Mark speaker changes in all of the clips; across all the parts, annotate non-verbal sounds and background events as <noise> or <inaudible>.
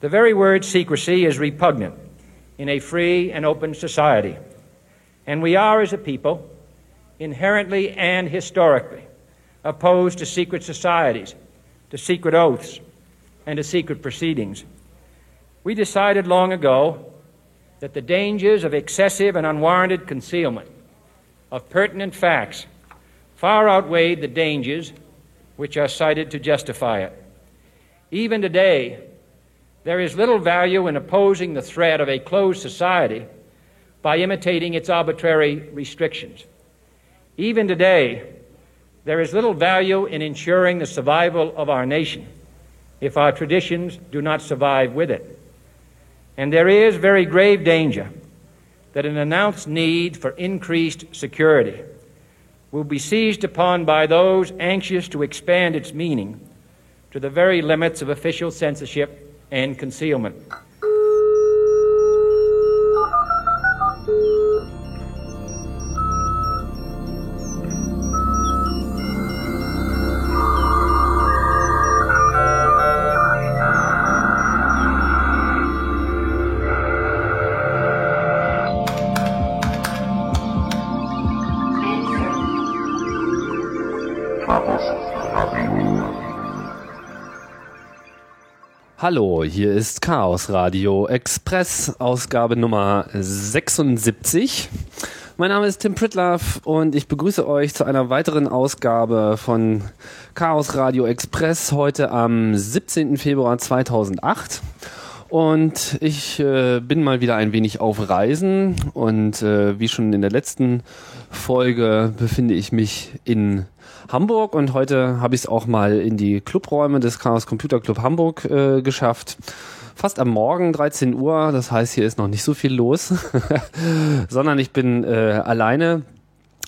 Speaker 1: The very word secrecy is repugnant in a free and open society. And we are, as a people, inherently and historically opposed to secret societies, to secret oaths, and to secret proceedings. We decided long ago that the dangers of excessive and unwarranted concealment of pertinent facts far outweighed the dangers which are cited to justify it. Even today, there is little value in opposing the threat of a closed society by imitating its arbitrary restrictions. Even today, there is little value in ensuring the survival of our nation if our traditions do not survive with it. And there is very grave danger that an announced need for increased security will be seized upon by those anxious to expand its meaning to the very limits of official censorship and concealment.
Speaker 2: Hallo, hier ist Chaos Radio Express, Ausgabe Nummer 76. Mein Name ist Tim Pritlaff und ich begrüße euch zu einer weiteren Ausgabe von Chaos Radio Express heute am 17. Februar 2008. Und ich äh, bin mal wieder ein wenig auf Reisen und äh, wie schon in der letzten Folge befinde ich mich in Hamburg und heute habe ich es auch mal in die Clubräume des Chaos Computer Club Hamburg äh, geschafft. Fast am Morgen, 13 Uhr, das heißt, hier ist noch nicht so viel los, <laughs> sondern ich bin äh, alleine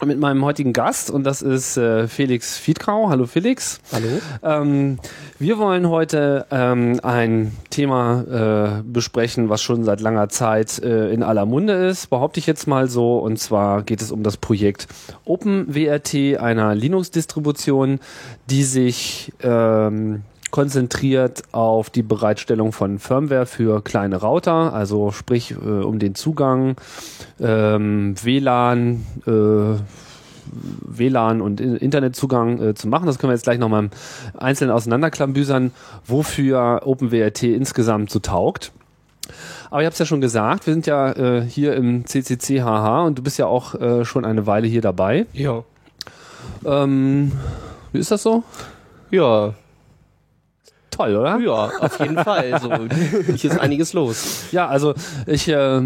Speaker 2: mit meinem heutigen Gast und das ist äh, Felix Fiedkau. Hallo Felix.
Speaker 3: Hallo.
Speaker 2: Ähm, wir wollen heute ähm, ein Thema äh, besprechen, was schon seit langer Zeit äh, in aller Munde ist, behaupte ich jetzt mal so. Und zwar geht es um das Projekt OpenWRT, einer Linux-Distribution, die sich ähm, konzentriert auf die Bereitstellung von Firmware für kleine Router, also sprich äh, um den Zugang, ähm, WLAN, äh, WLAN und Internetzugang äh, zu machen. Das können wir jetzt gleich nochmal im Einzelnen auseinanderklambüsern, wofür OpenWRT insgesamt so taugt. Aber ich habe es ja schon gesagt, wir sind ja äh, hier im CCCHH und du bist ja auch äh, schon eine Weile hier dabei.
Speaker 3: Ja.
Speaker 2: Ähm, wie ist das so?
Speaker 3: Ja,
Speaker 2: toll, oder?
Speaker 3: Ja, auf jeden Fall. So, hier ist einiges los.
Speaker 2: Ja, also ich äh,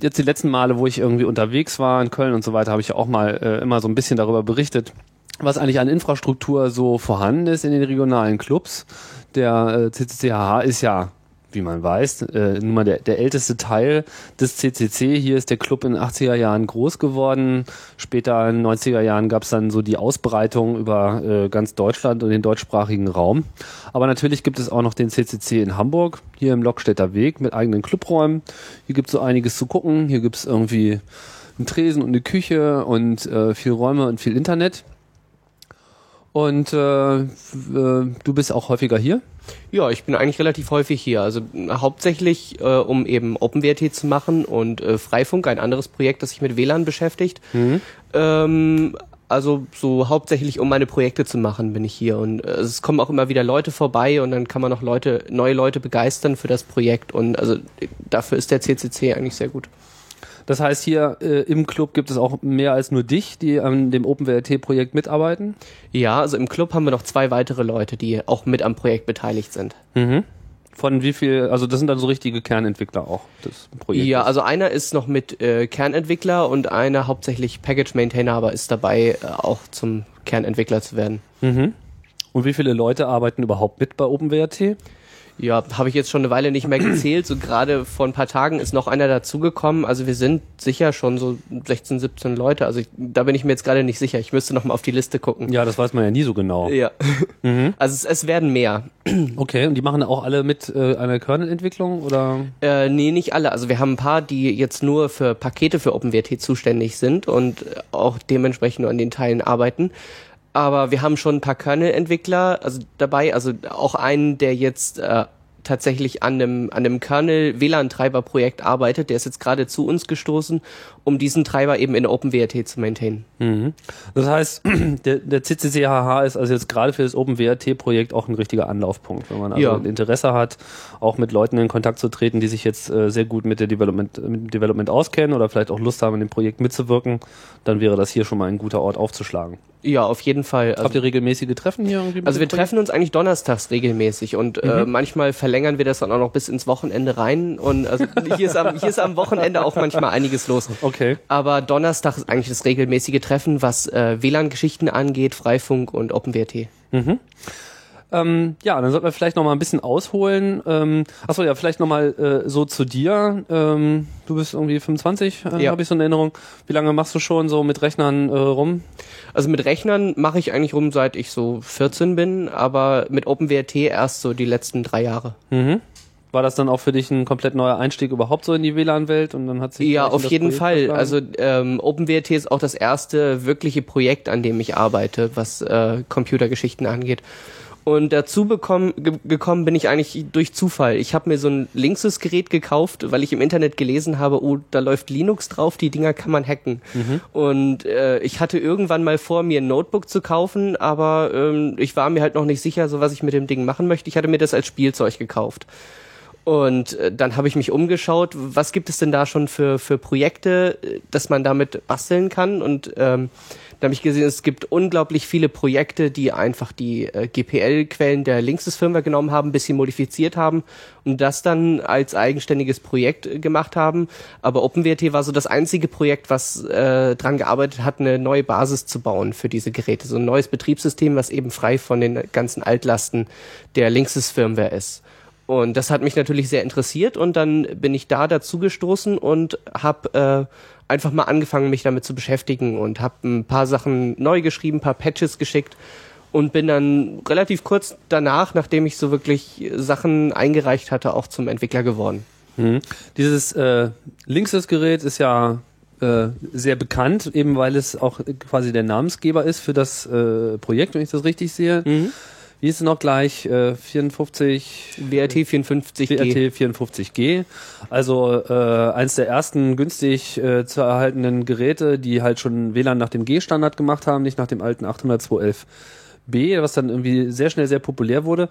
Speaker 2: jetzt die letzten Male, wo ich irgendwie unterwegs war in Köln und so weiter, habe ich auch mal äh, immer so ein bisschen darüber berichtet, was eigentlich an Infrastruktur so vorhanden ist in den regionalen Clubs. Der äh, CCCHH ist ja wie man weiß, äh, nun mal der, der älteste Teil des CCC. Hier ist der Club in den 80er Jahren groß geworden. Später in den 90er Jahren gab es dann so die Ausbreitung über äh, ganz Deutschland und den deutschsprachigen Raum. Aber natürlich gibt es auch noch den CCC in Hamburg, hier im Lockstädter Weg mit eigenen Clubräumen. Hier gibt es so einiges zu gucken. Hier gibt es irgendwie einen Tresen und eine Küche und äh, viel Räume und viel Internet. Und äh, äh, du bist auch häufiger hier?
Speaker 3: Ja, ich bin eigentlich relativ häufig hier. Also hauptsächlich, äh, um eben OpenWrt zu machen und äh, Freifunk, ein anderes Projekt, das sich mit WLAN beschäftigt. Mhm. Ähm, also so hauptsächlich um meine Projekte zu machen, bin ich hier. Und äh, es kommen auch immer wieder Leute vorbei und dann kann man auch Leute, neue Leute begeistern für das Projekt. Und also dafür ist der CCC eigentlich sehr gut.
Speaker 2: Das heißt, hier äh, im Club gibt es auch mehr als nur dich, die an dem OpenWRT-Projekt mitarbeiten?
Speaker 3: Ja, also im Club haben wir noch zwei weitere Leute, die auch mit am Projekt beteiligt sind.
Speaker 2: Mhm. Von wie viel, also das sind dann so richtige Kernentwickler auch des
Speaker 3: Projektes? Ja, also einer ist noch mit äh, Kernentwickler und einer hauptsächlich Package Maintainer, aber ist dabei äh, auch zum Kernentwickler zu werden.
Speaker 2: Mhm. Und wie viele Leute arbeiten überhaupt mit bei OpenWRT?
Speaker 3: Ja, habe ich jetzt schon eine Weile nicht mehr gezählt. So gerade vor ein paar Tagen ist noch einer dazugekommen. Also wir sind sicher schon so 16, 17 Leute. Also ich, da bin ich mir jetzt gerade nicht sicher. Ich müsste noch mal auf die Liste gucken.
Speaker 2: Ja, das weiß man ja nie so genau.
Speaker 3: Ja. <laughs> Mhm. Also es, es, werden mehr.
Speaker 2: Okay, und die machen auch alle mit äh, einer Kernel-Entwicklung oder?
Speaker 3: Äh, nee, nicht alle. Also wir haben ein paar, die jetzt nur für Pakete für OpenWrt zuständig sind und auch dementsprechend nur an den Teilen arbeiten aber wir haben schon ein paar Kernel-Entwickler also dabei, also auch einen, der jetzt äh, tatsächlich an einem, an einem Kernel-WLAN-Treiber-Projekt arbeitet. Der ist jetzt gerade zu uns gestoßen, um diesen Treiber eben in OpenWRT zu maintainen.
Speaker 2: Mhm. Das heißt, <clears throat> der, der CCCHH ist also jetzt gerade für das OpenWRT-Projekt auch ein richtiger Anlaufpunkt, wenn man also
Speaker 3: Ja.
Speaker 2: Interesse hat, auch mit Leuten in Kontakt zu treten, die sich jetzt äh, sehr gut mit der Development, mit dem Development auskennen oder vielleicht auch Lust haben, in dem Projekt mitzuwirken, dann wäre das hier schon mal ein guter Ort aufzuschlagen.
Speaker 3: Ja, auf jeden Fall. Also,
Speaker 2: Habt ihr regelmäßige Treffen hier irgendwie?
Speaker 3: also wir
Speaker 2: Projekt?
Speaker 3: treffen uns eigentlich donnerstags regelmäßig und äh, manchmal verlängern wir das dann auch noch bis ins Wochenende rein. Und also hier ist am, hier ist am Wochenende auch manchmal einiges los.
Speaker 2: Okay.
Speaker 3: Aber Donnerstag ist eigentlich das regelmäßige Treffen, was äh, WLAN-Geschichten angeht, Freifunk und OpenWRT.
Speaker 2: Ähm, ja, dann sollten wir vielleicht noch mal ein bisschen ausholen. Ähm, achso, ja, vielleicht noch mal äh, so zu dir. Ähm, du bist irgendwie 25, äh,
Speaker 3: Ja.
Speaker 2: habe ich so in Erinnerung. Wie lange machst du schon so mit Rechnern äh, rum?
Speaker 3: Also mit Rechnern mache ich eigentlich rum, seit ich so 14 bin, aber mit OpenWRT erst so die letzten drei Jahre.
Speaker 2: War das dann auch für dich ein komplett neuer Einstieg überhaupt so in die WLAN-Welt und dann hat sich
Speaker 3: Ja, auf jeden
Speaker 2: Projekt
Speaker 3: Fall.
Speaker 2: verschlagen?
Speaker 3: Also ähm, OpenWRT ist auch das erste wirkliche Projekt, an dem ich arbeite, was äh, Computergeschichten angeht. Und dazu bekommen, ge gekommen bin ich eigentlich durch Zufall. Ich habe mir so ein Linksys-Gerät gekauft, weil ich im Internet gelesen habe, oh, da läuft Linux drauf, die Dinger kann man hacken. Und äh, ich hatte irgendwann mal vor, mir ein Notebook zu kaufen, aber ähm, ich war mir halt noch nicht sicher, so was ich mit dem Ding machen möchte. Ich hatte mir das als Spielzeug gekauft. Und äh, dann habe ich mich umgeschaut, was gibt es denn da schon für, für Projekte, äh, dass man damit basteln kann. Und ähm, da habe ich gesehen, es gibt unglaublich viele Projekte, die einfach die äh, GPL-Quellen der Linksys-Firmware genommen haben, ein bisschen modifiziert haben und das dann als eigenständiges Projekt äh, gemacht haben. Aber OpenWRT war so das einzige Projekt, was äh, dran gearbeitet hat, eine neue Basis zu bauen für diese Geräte. So ein neues Betriebssystem, was eben frei von den ganzen Altlasten der Linksys-Firmware ist. Und das hat mich natürlich sehr interessiert und dann bin ich da dazu gestoßen und habe äh, einfach mal angefangen, mich damit zu beschäftigen und habe ein paar Sachen neu geschrieben, ein paar Patches geschickt und bin dann relativ kurz danach, nachdem ich so wirklich Sachen eingereicht hatte, auch zum Entwickler geworden.
Speaker 2: Mhm. Dieses äh, Linksys-Gerät ist ja äh, sehr bekannt, eben weil es auch quasi der Namensgeber ist für das äh, Projekt, wenn ich das richtig sehe. Wie ist es noch gleich? Äh, 54
Speaker 3: WRT 54G.
Speaker 2: WRT 54G. Also äh, eins der ersten günstig äh, zu erhaltenen Geräte, die halt schon WLAN nach dem G-Standard gemacht haben, nicht nach dem alten 802.11b, was dann irgendwie sehr schnell sehr populär wurde.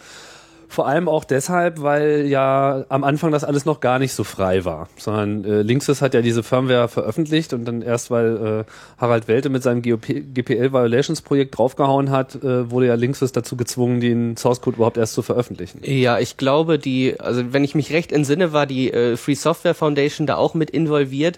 Speaker 2: Vor allem auch deshalb, weil ja am Anfang das alles noch gar nicht so frei war, sondern äh, Linksys hat ja diese Firmware veröffentlicht und dann erst, weil äh, Harald Welte mit seinem GPL Violations Projekt draufgehauen hat, äh, wurde ja Linksys dazu gezwungen, den Source Code überhaupt erst zu veröffentlichen.
Speaker 3: Ja, ich glaube, die, also wenn ich mich recht entsinne, war die äh, Free Software Foundation da auch mit involviert.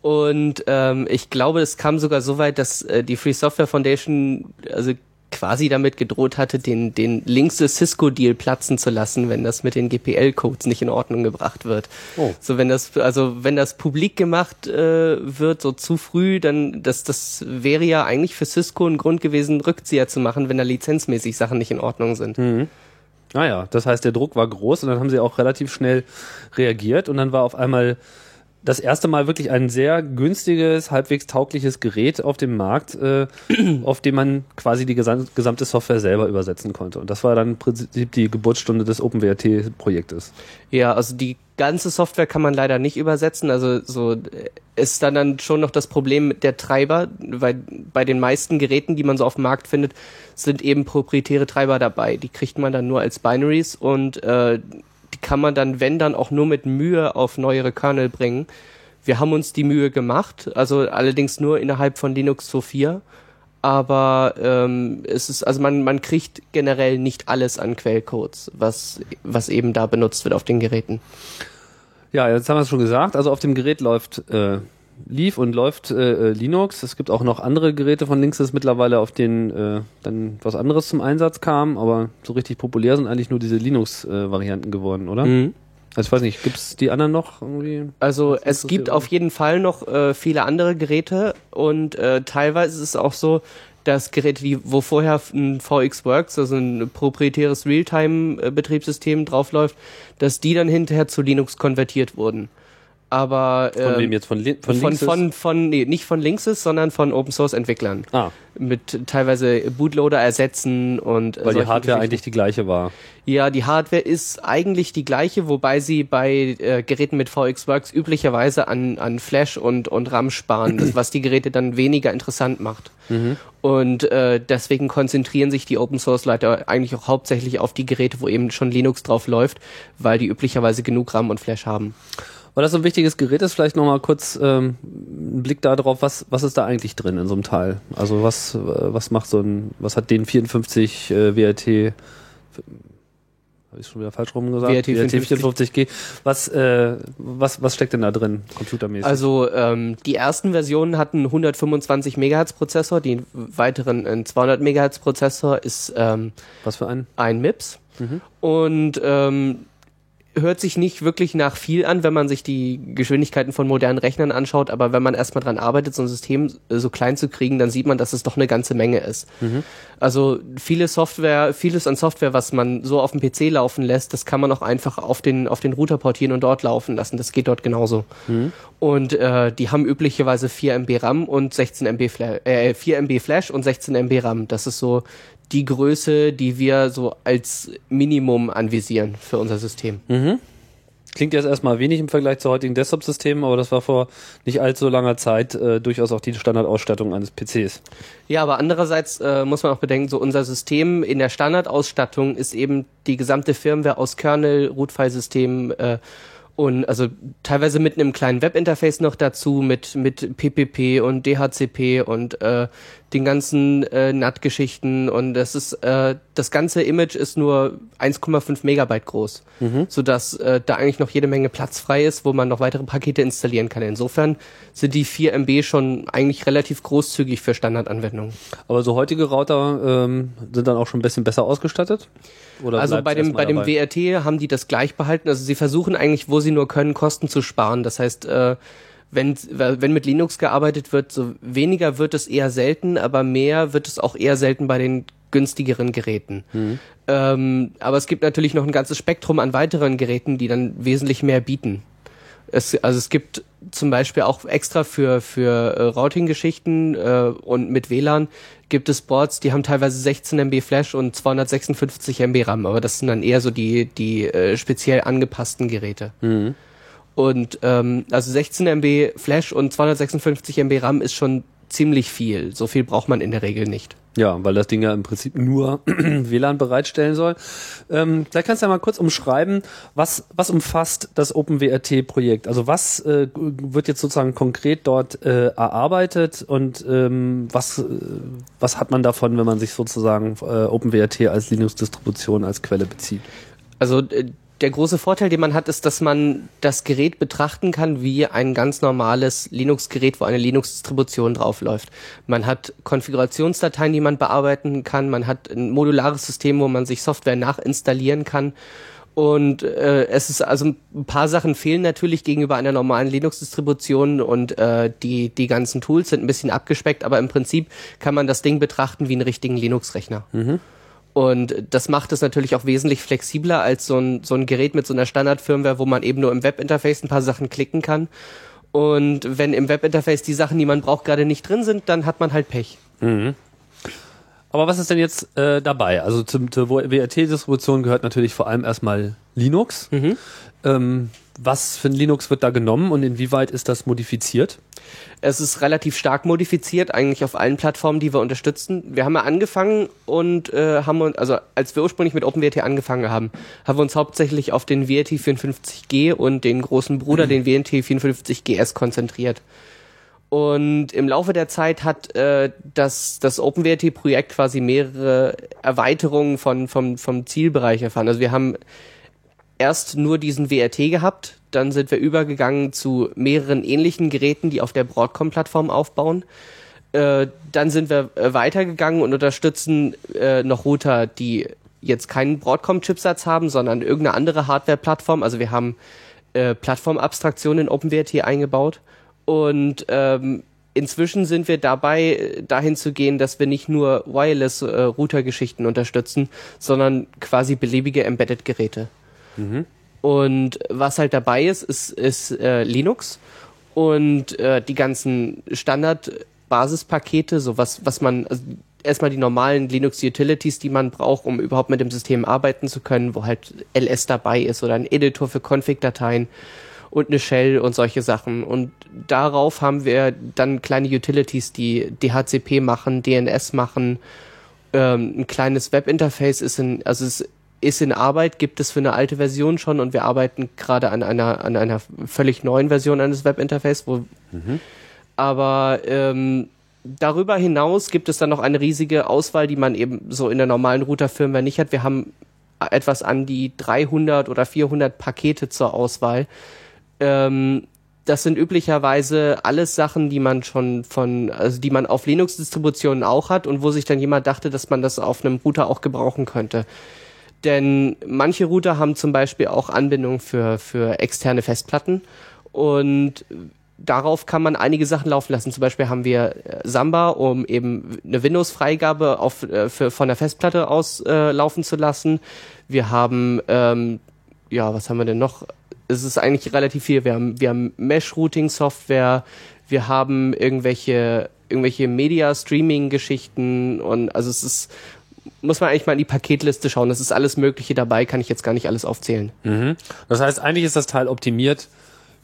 Speaker 3: Und ähm, ich glaube, es kam sogar so weit, dass äh, die Free Software Foundation also quasi damit gedroht hatte, den, den Linksys Cisco-Deal platzen zu lassen, wenn das mit den GPL-Codes nicht in Ordnung gebracht wird.
Speaker 2: Oh.
Speaker 3: So, wenn das, also wenn das publik gemacht äh, wird, so zu früh, dann das, das wäre ja eigentlich für Cisco ein Grund gewesen, Rückzieher zu machen, wenn da lizenzmäßig Sachen nicht in Ordnung sind.
Speaker 2: Naja, das heißt, der Druck war groß und dann haben sie auch relativ schnell reagiert und dann war auf einmal das erste Mal wirklich ein sehr günstiges, halbwegs taugliches Gerät auf dem Markt, äh, <clears throat> auf dem man quasi die gesam- gesamte Software selber übersetzen konnte. Und das war dann im Prinzip die Geburtsstunde des OpenWRT-Projektes.
Speaker 3: Ja, also die ganze Software kann man leider nicht übersetzen. Also so äh, ist dann dann schon noch das Problem mit der Treiber, weil bei den meisten Geräten, die man so auf dem Markt findet, sind eben proprietäre Treiber dabei. Die kriegt man dann nur als Binaries und äh, die kann man dann, wenn dann auch nur mit Mühe auf neuere Kernel bringen. Wir haben uns die Mühe gemacht, also allerdings nur innerhalb von Linux 2.4. Aber ähm, es ist, also man, man kriegt generell nicht alles an Quellcodes, was, was eben da benutzt wird auf den Geräten.
Speaker 2: Ja, jetzt haben wir es schon gesagt. Also auf dem Gerät läuft äh, lief und läuft äh, äh, Linux. Es gibt auch noch andere Geräte von Linksys mittlerweile, auf denen äh, dann was anderes zum Einsatz kam, aber so richtig populär sind eigentlich nur diese Linux-Varianten geworden, oder?
Speaker 3: Mhm.
Speaker 2: Also ich weiß nicht, gibt's die anderen noch irgendwie?
Speaker 3: Also es gibt auf jeden Fall noch äh, viele andere Geräte und äh, teilweise ist es auch so, dass Geräte, die, wo vorher ein VxWorks, also ein proprietäres Realtime-Betriebssystem draufläuft, dass die dann hinterher zu Linux konvertiert wurden. Aber
Speaker 2: Von
Speaker 3: ähm,
Speaker 2: wem jetzt? Von, von,
Speaker 3: von,
Speaker 2: Linksys?
Speaker 3: von, von, nee, nicht von Linksys, sondern von Open Source Entwicklern.
Speaker 2: Ah,
Speaker 3: Mit teilweise Bootloader ersetzen und äh,
Speaker 2: weil die Hardware eigentlich die gleiche war.
Speaker 3: Ja, die Hardware ist eigentlich die gleiche, wobei sie bei äh, Geräten mit VxWorks üblicherweise an, an Flash und, und RAM sparen, das, was die Geräte dann weniger interessant macht. Und äh, deswegen konzentrieren sich die Open Source Leute eigentlich auch hauptsächlich auf die Geräte, wo eben schon Linux drauf läuft, weil die üblicherweise genug RAM und Flash haben.
Speaker 2: Weil das so ein wichtiges Gerät ist, vielleicht nochmal kurz ähm, ein Blick darauf, was, was ist da eigentlich drin in so einem Teil? Also was, äh, was macht so ein, was hat den 54 äh, WRT, habe ich schon wieder falsch rum gesagt?
Speaker 3: WRT
Speaker 2: 54G. Was, äh, was, was steckt denn da drin, computermäßig?
Speaker 3: Also ähm, die ersten Versionen hatten 125 Megahertz Prozessor, die weiteren ein 200 Megahertz Prozessor ist ähm,
Speaker 2: was für ein?
Speaker 3: ein MIPS und ähm, hört sich nicht wirklich nach viel an, wenn man sich die Geschwindigkeiten von modernen Rechnern anschaut, aber wenn man erstmal dran arbeitet, so ein System äh, so klein zu kriegen, dann sieht man, dass es doch eine ganze Menge ist. Also viele Software, vieles an Software, was man so auf dem PC laufen lässt, das kann man auch einfach auf den, auf den Router portieren und dort laufen lassen. Das geht dort genauso. Und äh, die haben üblicherweise 4 MB RAM und 16 MB Flash, äh, 4 MB Flash und 16 MB RAM. Das ist so die Größe, die wir so als Minimum anvisieren für unser System.
Speaker 2: Klingt jetzt erstmal wenig im Vergleich zu heutigen Desktop-Systemen, aber das war vor nicht allzu langer Zeit äh, durchaus auch die Standardausstattung eines PCs.
Speaker 3: Ja, aber andererseits äh, muss man auch bedenken, so unser System in der Standardausstattung ist eben die gesamte Firmware aus Kernel, Root-File-Systemen äh, und also teilweise mit einem kleinen Webinterface noch dazu, mit, mit PPP und DHCP und äh, den ganzen äh, NAT-Geschichten und das ist äh, das ganze Image ist nur 1,5 Megabyte groß, sodass äh, da eigentlich noch jede Menge Platz frei ist, wo man noch weitere Pakete installieren kann. Insofern sind die 4 MB schon eigentlich relativ großzügig für Standardanwendungen.
Speaker 2: Aber so heutige Router ähm, sind dann auch schon ein bisschen besser ausgestattet? Oder
Speaker 3: Also bei dem, bei dem
Speaker 2: dabei?
Speaker 3: WRT haben die das gleich behalten. Also sie versuchen eigentlich, wo sie nur können, Kosten zu sparen. Das heißt, äh, wenn, wenn mit Linux gearbeitet wird, so weniger wird es eher selten, aber mehr wird es auch eher selten bei den günstigeren Geräten. Ähm, aber es gibt natürlich noch ein ganzes Spektrum an weiteren Geräten, die dann wesentlich mehr bieten. Es, also es gibt zum Beispiel auch extra für, für äh, Routing-Geschichten äh, und mit WLAN gibt es Boards, die haben teilweise 16 MB Flash und 256 MB RAM, aber das sind dann eher so die, die äh, speziell angepassten Geräte. Und ähm, also 16 MB Flash und 256 MB RAM ist schon ziemlich viel. So viel braucht man in der Regel nicht.
Speaker 2: Ja, weil das Ding ja im Prinzip nur <clears throat> WLAN bereitstellen soll. Ähm, vielleicht kannst du ja mal kurz umschreiben, was, was umfasst das OpenWRT-Projekt? Also was äh, wird jetzt sozusagen konkret dort äh, erarbeitet und ähm, was, äh, was hat man davon, wenn man sich sozusagen äh, OpenWRT als Linux-Distribution als Quelle bezieht?
Speaker 3: Also äh, der große Vorteil, den man hat, ist, dass man das Gerät betrachten kann wie ein ganz normales Linux-Gerät, wo eine Linux-Distribution draufläuft. Man hat Konfigurationsdateien, die man bearbeiten kann. Man hat ein modulares System, wo man sich Software nachinstallieren kann. Und äh, es ist also ein paar Sachen fehlen natürlich gegenüber einer normalen Linux-Distribution und äh, die die ganzen Tools sind ein bisschen abgespeckt, aber im Prinzip kann man das Ding betrachten wie einen richtigen Linux-Rechner. Und das macht es natürlich auch wesentlich flexibler als so ein, so ein Gerät mit so einer Standard-Firmware, wo man eben nur im Webinterface ein paar Sachen klicken kann. Und wenn im Webinterface die Sachen, die man braucht, gerade nicht drin sind, dann hat man halt Pech.
Speaker 2: Aber was ist denn jetzt äh, dabei? Also zum, zur WRT-Distribution gehört natürlich vor allem erstmal Linux. Ähm, was für ein Linux wird da genommen und inwieweit ist das modifiziert?
Speaker 3: Es ist relativ stark modifiziert, eigentlich auf allen Plattformen, die wir unterstützen. Wir haben ja angefangen und äh, haben uns, also als wir ursprünglich mit OpenWrt angefangen haben, haben wir uns hauptsächlich auf den WRT 54G und den großen Bruder, den WRT 54GS konzentriert. Und im Laufe der Zeit hat äh, das, das OpenWrt-Projekt quasi mehrere Erweiterungen von, vom, vom Zielbereich erfahren. Also wir haben erst nur diesen WRT gehabt, dann sind wir übergegangen zu mehreren ähnlichen Geräten, die auf der Broadcom-Plattform aufbauen. Äh, dann sind wir äh, weitergegangen und unterstützen äh, noch Router, die jetzt keinen Broadcom-Chipsatz haben, sondern irgendeine andere Hardware-Plattform. Also wir haben äh, Plattformabstraktion in OpenWrt eingebaut. Und ähm, inzwischen sind wir dabei, dahin zu gehen, dass wir nicht nur Wireless-Router-Geschichten unterstützen, sondern quasi beliebige Embedded-Geräte. Und was halt dabei ist, ist, ist äh, Linux und äh, die ganzen Standard-Basispakete, so was, was man, also erstmal die normalen Linux-Utilities, die man braucht, um überhaupt mit dem System arbeiten zu können, wo halt LS dabei ist oder ein Editor für Config-Dateien und eine Shell und solche Sachen. Und darauf haben wir dann kleine Utilities, die DHCP machen, DNS machen. Ähm, ein kleines Webinterface ist in, also es ist in Arbeit, gibt es für eine alte Version schon und wir arbeiten gerade an einer, an einer völlig neuen Version eines Webinterface, wo mhm. aber ähm, darüber hinaus gibt es dann noch eine riesige Auswahl, die man eben so in der normalen Router-Firmware nicht hat. Wir haben etwas an die 300 oder 400 Pakete zur Auswahl. Ähm, das sind üblicherweise alles Sachen, die man schon von, also die man auf Linux-Distributionen auch hat und wo sich dann jemand dachte, dass man das auf einem Router auch gebrauchen könnte. Denn manche Router haben zum Beispiel auch Anbindung für, für externe Festplatten und darauf kann man einige Sachen laufen lassen. Zum Beispiel haben wir äh, Samba, um eben eine Windows-Freigabe auf, äh, für, von der Festplatte aus äh, laufen zu lassen. Wir haben, ähm, ja, was haben wir denn noch? Es ist eigentlich relativ viel. Wir haben, wir haben Mesh-Routing-Software, wir haben irgendwelche, irgendwelche Media-Streaming-Geschichten und also es ist muss man eigentlich mal in die Paketliste schauen. Das ist alles Mögliche dabei, kann ich jetzt gar nicht alles aufzählen.
Speaker 2: Mhm. Das heißt, eigentlich ist das Teil optimiert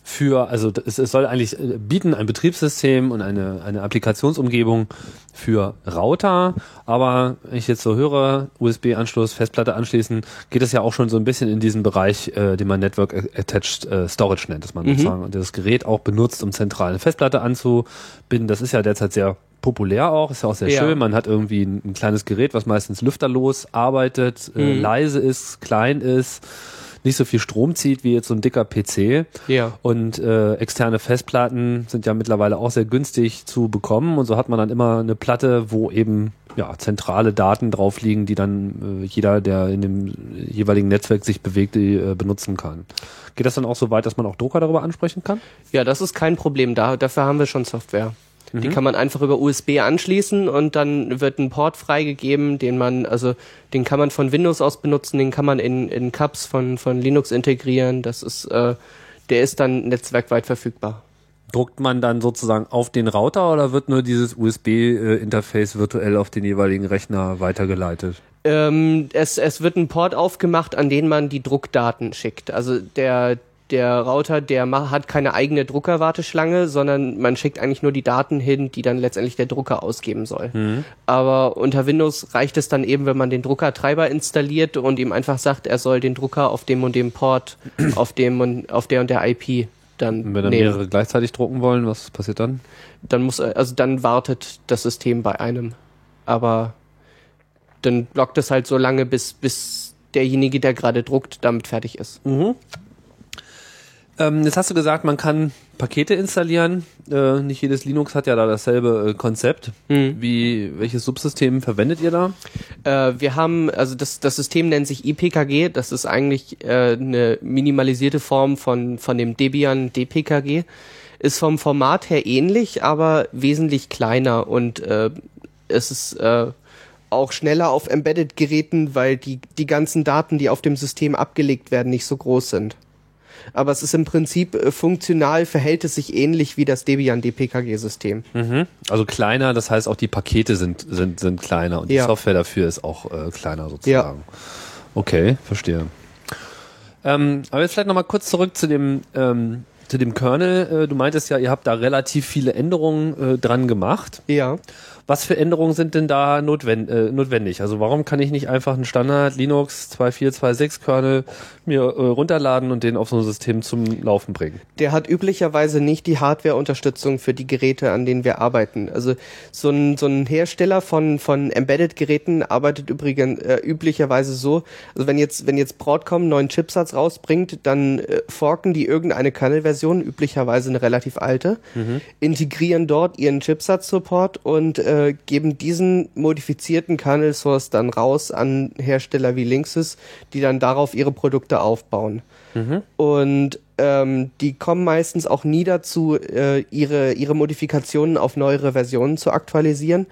Speaker 2: für, also es, es soll eigentlich äh, bieten ein Betriebssystem und eine, eine Applikationsumgebung für Router, aber wenn ich jetzt so höre, USB-Anschluss, Festplatte anschließen, geht es ja auch schon so ein bisschen in diesen Bereich, äh, den man Network Attached äh, Storage nennt, dass man mhm. sozusagen das Gerät auch benutzt, um zentral eine Festplatte anzubinden. Das ist ja derzeit sehr populär auch, ist ja auch sehr ja. schön. Man hat irgendwie ein, ein, kleines Gerät, was meistens lüfterlos arbeitet, äh, mhm. äh, leise ist, klein ist nicht so viel Strom zieht wie jetzt so ein dicker PC.
Speaker 3: Ja.
Speaker 2: Und äh, externe Festplatten sind ja mittlerweile auch sehr günstig zu bekommen. Und so hat man dann immer eine Platte, wo eben ja, zentrale Daten drauf liegen, die dann äh, jeder, der in dem jeweiligen Netzwerk sich bewegt, die, äh, benutzen kann. Geht das dann auch so weit, dass man auch Drucker darüber ansprechen kann?
Speaker 3: Ja, das ist kein Problem. Da, dafür haben wir schon Software. Die mhm. kann man einfach über USB anschließen und dann wird ein Port freigegeben, den man, also den kann man von Windows aus benutzen, den kann man in, in Cups von, von Linux integrieren. Das ist, äh, der ist dann netzwerkweit verfügbar.
Speaker 2: Druckt man dann sozusagen auf den Router oder wird nur dieses USB-Interface virtuell auf den jeweiligen Rechner weitergeleitet?
Speaker 3: Ähm, es, es wird ein Port aufgemacht, an den man die Druckdaten schickt. Also der, der Router, der hat keine eigene Druckerwarteschlange, sondern man schickt eigentlich nur die Daten hin, die dann letztendlich der Drucker ausgeben soll. Mhm. Aber unter Windows reicht es dann eben, wenn man den Druckertreiber installiert und ihm einfach sagt, er soll den Drucker auf dem und dem Port, <clears throat> auf dem und auf der und der IP dann
Speaker 2: Wenn dann nehmen. mehrere gleichzeitig drucken wollen, was passiert dann?
Speaker 3: Dann muss also dann wartet das System bei einem. Aber dann blockt es halt so lange, bis bis derjenige, der gerade druckt, damit fertig ist.
Speaker 2: Mhm. Ähm, jetzt hast du gesagt, man kann Pakete installieren. Äh, nicht jedes Linux hat ja da dasselbe äh, Konzept. Hm. Wie, welches Subsystem verwendet ihr da?
Speaker 3: Äh, wir haben, also das, das System nennt sich IPKG. Das ist eigentlich äh, eine minimalisierte Form von, von dem Debian DPKG. Ist vom Format her ähnlich, aber wesentlich kleiner und äh, es ist äh, auch schneller auf Embedded-Geräten, weil die, die ganzen Daten, die auf dem System abgelegt werden, nicht so groß sind aber es ist im Prinzip äh, funktional, verhält es sich ähnlich wie das Debian DPKG-System.
Speaker 2: Mhm. Also kleiner, das heißt auch die Pakete sind, sind, sind kleiner und ja. die Software dafür ist auch äh, kleiner sozusagen. Ja. Okay, verstehe. Ähm, aber jetzt vielleicht nochmal kurz zurück zu dem, ähm, zu dem Kernel. Äh, du meintest ja, ihr habt da relativ viele Änderungen äh, dran gemacht.
Speaker 3: Ja.
Speaker 2: Was für Änderungen sind denn da notwend, äh, notwendig? Also warum kann ich nicht einfach einen Standard Linux 2.4.2.6 Kernel mir äh, runterladen und den auf so ein System zum Laufen bringen?
Speaker 3: Der hat üblicherweise nicht die Hardware-Unterstützung für die Geräte, an denen wir arbeiten. Also so ein, so ein Hersteller von, von Embedded-Geräten arbeitet übrigens äh, üblicherweise so, also wenn jetzt, wenn jetzt Broadcom einen neuen Chipsatz rausbringt, dann äh, forken die irgendeine Kernel-Version, üblicherweise eine relativ alte, mhm. integrieren dort ihren Chipsatz-Support und äh, äh, geben diesen modifizierten Kernel Source dann raus an Hersteller wie Linksys, die dann darauf ihre Produkte aufbauen. Mhm. Und ähm, die kommen meistens auch nie dazu, äh, ihre, ihre Modifikationen auf neuere Versionen zu aktualisieren.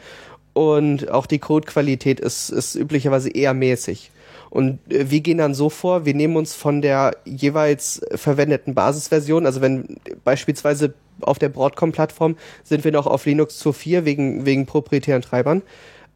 Speaker 3: Und auch die Codequalität ist, ist üblicherweise eher mäßig. Und äh, wir gehen dann so vor, wir nehmen uns von der jeweils verwendeten Basisversion, also wenn beispielsweise auf der Broadcom-Plattform sind wir noch auf Linux 2.4 wegen, wegen proprietären Treibern.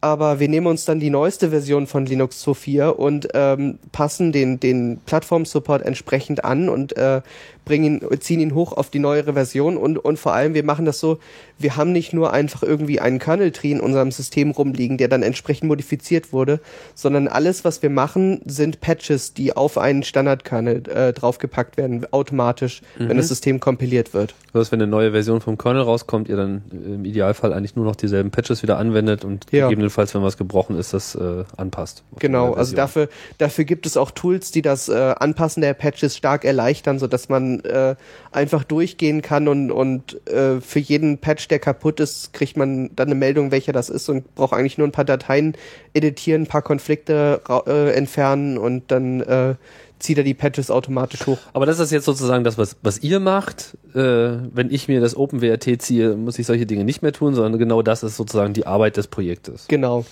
Speaker 3: Aber wir nehmen uns dann die neueste Version von Linux 2.4 und ähm, passen den, den Plattform-Support entsprechend an und äh, bringen ihn, ziehen ihn hoch auf die neuere Version und, und vor allem, wir machen das so, wir haben nicht nur einfach irgendwie einen Kernel-Tree in unserem System rumliegen, der dann entsprechend modifiziert wurde, sondern alles, was wir machen, sind Patches, die auf einen Standard-Kernel äh, draufgepackt werden, automatisch, mhm. wenn das System kompiliert wird.
Speaker 2: Das heißt, wenn eine neue Version vom Kernel rauskommt, ihr dann im Idealfall eigentlich nur noch dieselben Patches wieder anwendet und ja. gegebenenfalls, wenn was gebrochen ist, das äh, anpasst.
Speaker 3: Genau, also dafür, dafür gibt es auch Tools, die das äh, Anpassen der Patches stark erleichtern, sodass man äh, einfach durchgehen kann und, und äh, für jeden Patch, der kaputt ist, kriegt man dann eine Meldung, welcher das ist und braucht eigentlich nur ein paar Dateien editieren, ein paar Konflikte äh, entfernen und dann äh, zieht er die Patches automatisch hoch.
Speaker 2: Aber das ist jetzt sozusagen das, was, was ihr macht. Äh, wenn ich mir das OpenWRT ziehe, muss ich solche Dinge nicht mehr tun, sondern genau das ist sozusagen die Arbeit des Projektes.
Speaker 3: Genau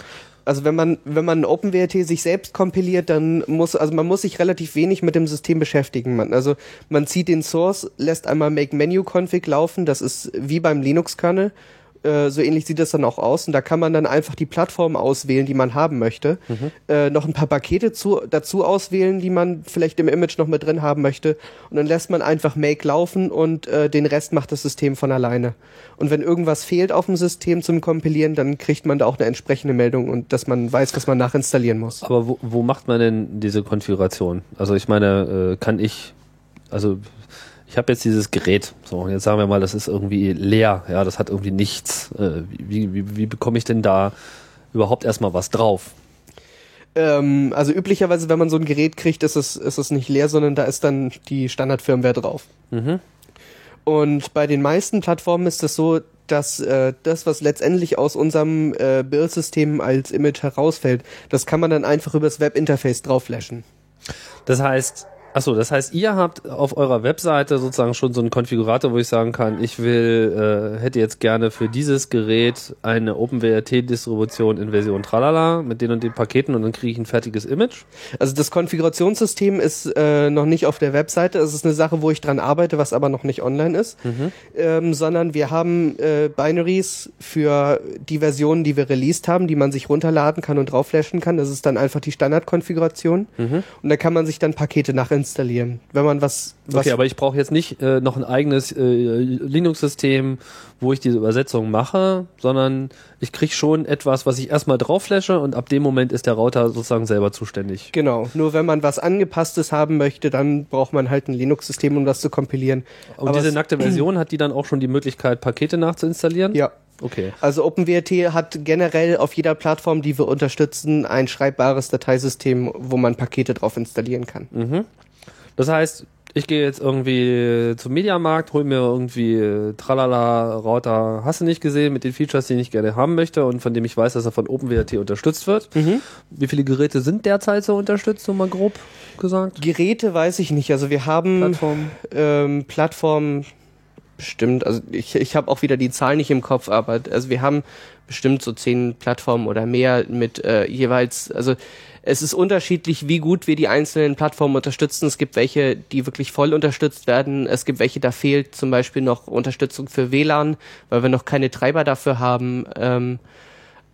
Speaker 3: also wenn man wenn man OpenWrt sich selbst kompiliert, dann muss also man muss sich relativ wenig mit dem System beschäftigen. Man, also man zieht den Source, lässt einmal make menu config laufen, das ist wie beim Linux Kernel äh, so ähnlich sieht das dann auch aus. Und da kann man dann einfach die Plattform auswählen, die man haben möchte. Mhm. Äh, noch ein paar Pakete zu, dazu auswählen, die man vielleicht im Image noch mit drin haben möchte. Und dann lässt man einfach Make laufen und äh, den Rest macht das System von alleine. Und wenn irgendwas fehlt auf dem System zum Kompilieren, dann kriegt man da auch eine entsprechende Meldung und dass man weiß, was man nachinstallieren muss.
Speaker 2: Aber wo, wo macht man denn diese Konfiguration? Also ich meine, äh, kann ich, also ich habe jetzt dieses Gerät, so, jetzt sagen wir mal, das ist irgendwie leer, ja, das hat irgendwie nichts. Äh, wie, wie, wie bekomme ich denn da überhaupt erstmal was drauf?
Speaker 3: Ähm, also üblicherweise, wenn man so ein Gerät kriegt, ist es, ist es nicht leer, sondern da ist dann die Standardfirmware drauf. Mhm. Und bei den meisten Plattformen ist es das so, dass äh, das, was letztendlich aus unserem äh, Build-System als Image herausfällt, das kann man dann einfach übers Webinterface drauf flashen.
Speaker 2: Das heißt, Achso, das heißt, ihr habt auf eurer Webseite sozusagen schon so einen Konfigurator, wo ich sagen kann, ich will, äh, hätte jetzt gerne für dieses Gerät eine OpenWRT-Distribution in Version Tralala mit den und den Paketen und dann kriege ich ein fertiges Image.
Speaker 3: Also das Konfigurationssystem ist äh, noch nicht auf der Webseite. Es ist eine Sache, wo ich dran arbeite, was aber noch nicht online ist, mhm. ähm, sondern wir haben äh, Binaries für die Versionen, die wir released haben, die man sich runterladen kann und draufflashen kann. Das ist dann einfach die Standardkonfiguration mhm. und da kann man sich dann Pakete nach installieren. Wenn man was. was
Speaker 2: okay, aber ich brauche jetzt nicht äh, noch ein eigenes äh, Linux-System, wo ich diese Übersetzung mache, sondern ich kriege schon etwas, was ich erstmal draufflashe und ab dem Moment ist der Router sozusagen selber zuständig.
Speaker 3: Genau. Nur wenn man was Angepasstes haben möchte, dann braucht man halt ein Linux-System, um das zu kompilieren.
Speaker 2: Und aber diese nackte Version hat die dann auch schon die Möglichkeit, Pakete nachzuinstallieren?
Speaker 3: Ja. Okay. Also OpenWrt hat generell auf jeder Plattform, die wir unterstützen, ein schreibbares Dateisystem, wo man Pakete drauf installieren kann. Mhm.
Speaker 2: Das heißt, ich gehe jetzt irgendwie zum Mediamarkt, hol mir irgendwie Tralala Router, hast du nicht gesehen, mit den Features, die ich gerne haben möchte und von dem ich weiß, dass er von OpenWrt unterstützt wird. Mhm. Wie viele Geräte sind derzeit so unterstützt, so mal grob gesagt?
Speaker 3: Geräte weiß ich nicht. Also wir haben Plattformen, ähm, Plattformen bestimmt, also ich, ich habe auch wieder die Zahl nicht im Kopf, aber also wir haben bestimmt so zehn Plattformen oder mehr mit äh, jeweils, also es ist unterschiedlich, wie gut wir die einzelnen Plattformen unterstützen. Es gibt welche, die wirklich voll unterstützt werden. Es gibt welche, da fehlt zum Beispiel noch Unterstützung für WLAN, weil wir noch keine Treiber dafür haben. Ähm,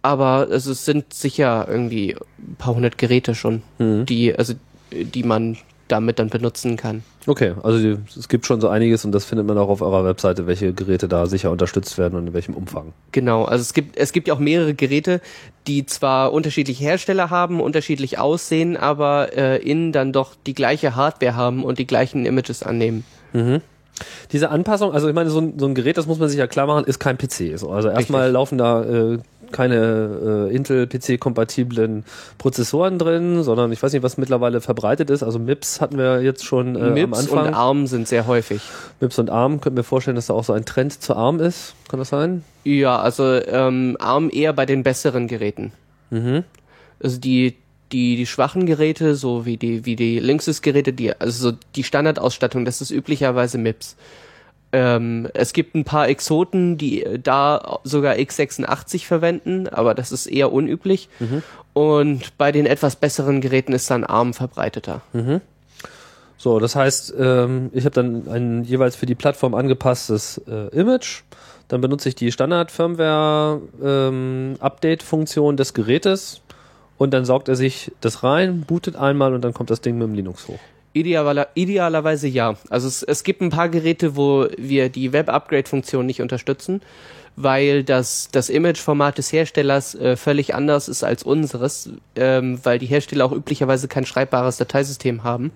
Speaker 3: aber es sind sicher irgendwie ein paar hundert Geräte schon, mhm. die, also, die man damit dann benutzen kann.
Speaker 2: Okay, also es gibt schon so einiges und das findet man auch auf eurer Webseite, welche Geräte da sicher unterstützt werden und in welchem Umfang.
Speaker 3: Genau, also es gibt es gibt ja auch mehrere Geräte, die zwar unterschiedliche Hersteller haben, unterschiedlich aussehen, aber äh, innen dann doch die gleiche Hardware haben und die gleichen Images annehmen. Mhm.
Speaker 2: Diese Anpassung, also ich meine, so ein, so ein Gerät, das muss man sich ja klar machen, ist kein PC. So, also erstmal laufen da äh, keine äh, Intel-PC-kompatiblen Prozessoren drin, sondern ich weiß nicht, was mittlerweile verbreitet ist. Also MIPS hatten wir jetzt schon äh, MIPS am Anfang.
Speaker 3: und ARM sind sehr häufig.
Speaker 2: MIPS und ARM, könnten wir vorstellen, dass da auch so ein Trend zu ARM ist. Kann das sein?
Speaker 3: Ja, also ähm, ARM eher bei den besseren Geräten. Mhm. Also die die die schwachen Geräte, so wie die wie die Linksys Geräte, die also so die Standardausstattung, das ist üblicherweise MIPS. Ähm, es gibt ein paar Exoten, die äh, da sogar x86 verwenden, aber das ist eher unüblich. Und bei den etwas besseren Geräten ist dann ARM verbreiteter.
Speaker 2: So, das heißt, ähm, ich habe dann ein jeweils für die Plattform angepasstes äh, Image. Dann benutze ich die Standard-Firmware-Update-Funktion des Gerätes und dann saugt er sich das rein, bootet einmal und dann kommt das Ding mit dem Linux hoch.
Speaker 3: Idealer, idealerweise ja. Also es, es gibt ein paar Geräte, wo wir die Web-Upgrade-Funktion nicht unterstützen, weil das, das Image-Format des Herstellers äh, völlig anders ist als unseres, ähm, weil die Hersteller auch üblicherweise kein schreibbares Dateisystem haben.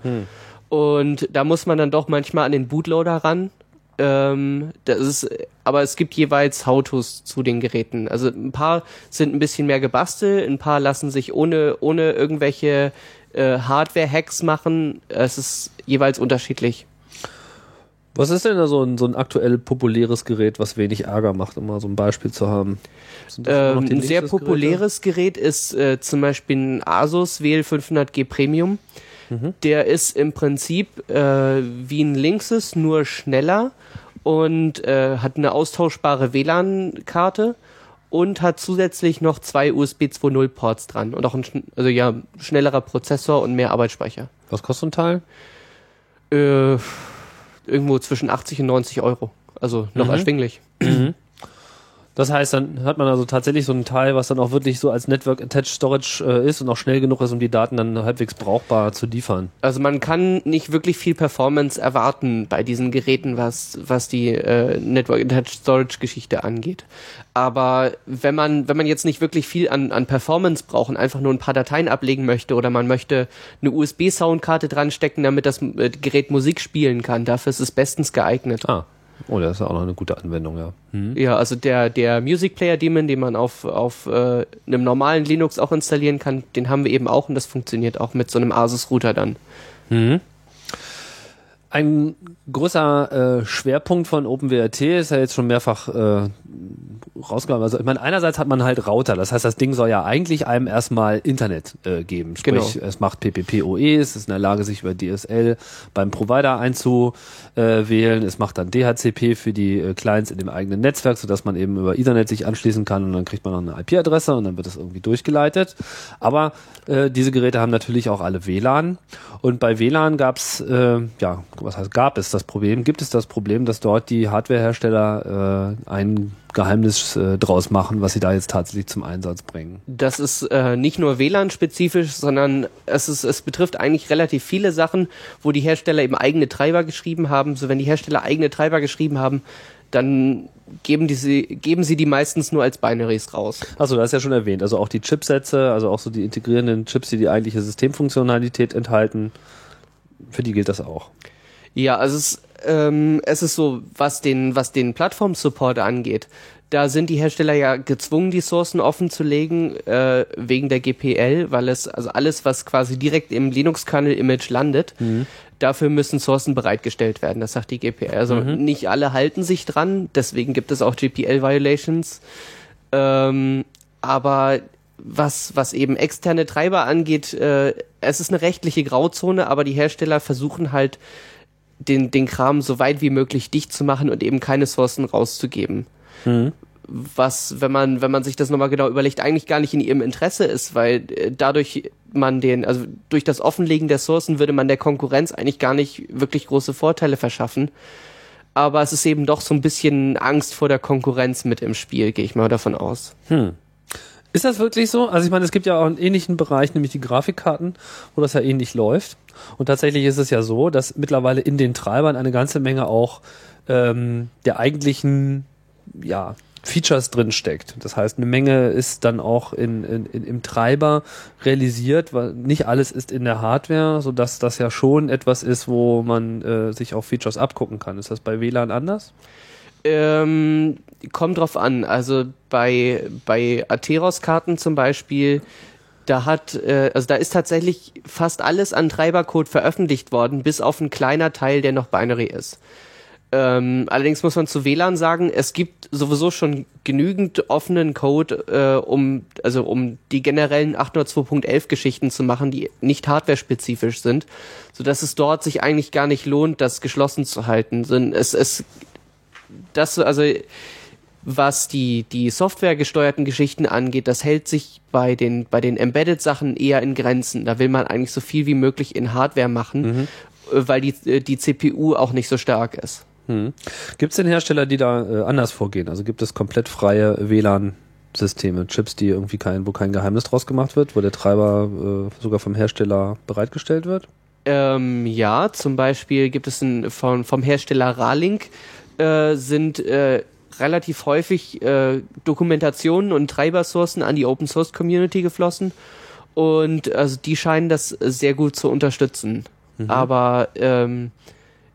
Speaker 3: Und da muss man dann doch manchmal an den Bootloader ran. Ähm, das ist, aber es gibt jeweils How-Tos zu den Geräten. Also ein paar sind ein bisschen mehr gebastelt, ein paar lassen sich ohne, ohne irgendwelche äh, Hardware-Hacks machen. Es ist jeweils unterschiedlich.
Speaker 2: Was ist denn da so ein, so ein aktuell populäres Gerät, was wenig Ärger macht, um mal so ein Beispiel zu haben?
Speaker 3: Ähm, ein sehr populäres Gerät ist äh, zum Beispiel ein Asus WL500G Premium.
Speaker 2: Mhm.
Speaker 3: Der ist im Prinzip äh, wie ein Linksys, nur schneller und äh, hat eine austauschbare WLAN-Karte und hat zusätzlich noch zwei USB 2.0 Ports dran und auch ein also ja, schnellerer Prozessor und mehr Arbeitsspeicher.
Speaker 2: Was kostet ein Teil?
Speaker 3: Äh, irgendwo zwischen 80 und 90 Euro. Also noch
Speaker 2: Mhm.
Speaker 3: erschwinglich.
Speaker 2: Das heißt, dann hat man also tatsächlich so ein Teil, was dann auch wirklich so als Network Attached Storage äh, ist und auch schnell genug ist, um die Daten dann halbwegs brauchbar zu liefern.
Speaker 3: Also man kann nicht wirklich viel Performance erwarten bei diesen Geräten, was, was die äh, Network Attached Storage Geschichte angeht. Aber wenn man, wenn man jetzt nicht wirklich viel an, an Performance braucht und einfach nur ein paar Dateien ablegen möchte oder man möchte eine USB-Soundkarte dran stecken, damit das äh, Gerät Musik spielen kann, dafür ist es bestens geeignet.
Speaker 2: Ah. Oh, das ist ja auch noch eine gute Anwendung, ja.
Speaker 3: Ja, also der, der Music Player Daemon, den man auf, auf äh, einem normalen Linux auch installieren kann, den haben wir eben auch und das funktioniert auch mit so einem Asus-Router dann.
Speaker 2: Ein großer äh, Schwerpunkt von OpenWRT ist ja jetzt schon mehrfach äh, rausgekommen. Also ich meine, einerseits hat man halt Router, das heißt, das Ding soll ja eigentlich einem erstmal Internet äh, geben. Sprich,
Speaker 3: Genau.
Speaker 2: es macht PPPoE, es ist in der Lage, sich über DSL beim Provider einzuwählen, es macht dann DHCP für die äh, Clients in dem eigenen Netzwerk, sodass man eben über Ethernet sich anschließen kann und dann kriegt man noch eine IP-Adresse und dann wird das irgendwie durchgeleitet. Aber äh, diese Geräte haben natürlich auch alle WLAN und bei WLAN gab's äh, ja, was heißt gab es das Problem, gibt es das Problem, dass dort die Hardwarehersteller äh, ein Geheimnis äh, draus machen, was sie da jetzt tatsächlich zum Einsatz bringen.
Speaker 3: Das ist äh, nicht nur WLAN-spezifisch, sondern es, ist, es betrifft eigentlich relativ viele Sachen, wo die Hersteller eben eigene Treiber geschrieben haben. So wenn die Hersteller eigene Treiber geschrieben haben, dann geben, die sie, geben sie die meistens nur als Binaries raus.
Speaker 2: Achso, das ist ja schon erwähnt. Also auch die Chipsätze, also auch so die integrierenden Chips, die die eigentliche Systemfunktionalität enthalten, für die gilt das auch.
Speaker 3: Ja, also es, ähm, es ist so, was den, was den Plattform-Support angeht, da sind die Hersteller ja gezwungen, die Sourcen offen zu legen, äh, wegen der GPL, weil es, also alles, was quasi direkt im Linux-Kernel-Image landet, dafür müssen Sourcen bereitgestellt werden, das sagt die GPL. Also nicht alle halten sich dran, deswegen gibt es auch GPL-Violations. Ähm, aber was, was eben externe Treiber angeht, äh, es ist eine rechtliche Grauzone, aber die Hersteller versuchen halt, den, den Kram so weit wie möglich dicht zu machen und eben keine Sourcen rauszugeben. Was, wenn man, wenn man sich das nochmal genau überlegt, eigentlich gar nicht in ihrem Interesse ist, weil äh, dadurch man den, also durch das Offenlegen der Sourcen würde man der Konkurrenz eigentlich gar nicht wirklich große Vorteile verschaffen. Aber es ist eben doch so ein bisschen Angst vor der Konkurrenz mit im Spiel, gehe ich mal davon aus.
Speaker 2: Ist das wirklich so? Also ich meine, es gibt ja auch einen ähnlichen Bereich, nämlich die Grafikkarten, wo das ja ähnlich läuft. Und tatsächlich ist es ja so, dass mittlerweile in den Treibern eine ganze Menge auch ähm, der eigentlichen ja, Features drin steckt. Das heißt, eine Menge ist dann auch in, in, in, im Treiber realisiert, weil nicht alles ist in der Hardware, sodass das ja schon etwas ist, wo man äh, sich auch Features abgucken kann. Ist das bei WLAN anders?
Speaker 3: Ähm, kommt drauf an. Also bei, bei Atheros-Karten zum Beispiel, da hat, äh, also da ist tatsächlich fast alles an Treibercode veröffentlicht worden, bis auf ein kleiner Teil, der noch Binary ist. Ähm, allerdings muss man zu WLAN sagen, es gibt sowieso schon genügend offenen Code, äh, um also um die generellen 802.11 Geschichten zu machen, die nicht hardware-spezifisch sind, so dass es dort sich eigentlich gar nicht lohnt, das geschlossen zu halten. Es, es das, also was die, die softwaregesteuerten Geschichten angeht, das hält sich bei den, bei den Embedded-Sachen eher in Grenzen. Da will man eigentlich so viel wie möglich in Hardware machen, mhm. weil die, die CPU auch nicht so stark ist.
Speaker 2: Mhm. Gibt es denn Hersteller, die da äh, anders vorgehen? Also gibt es komplett freie WLAN-Systeme, Chips, die irgendwie kein, wo kein Geheimnis draus gemacht wird, wo der Treiber äh, sogar vom Hersteller bereitgestellt wird?
Speaker 3: Ähm, ja, zum Beispiel gibt es ein, von, vom Hersteller Ralink äh, sind äh, relativ häufig äh, Dokumentationen und Treibersourcen an die Open Source Community geflossen und also die scheinen das sehr gut zu unterstützen. Mhm. Aber ähm,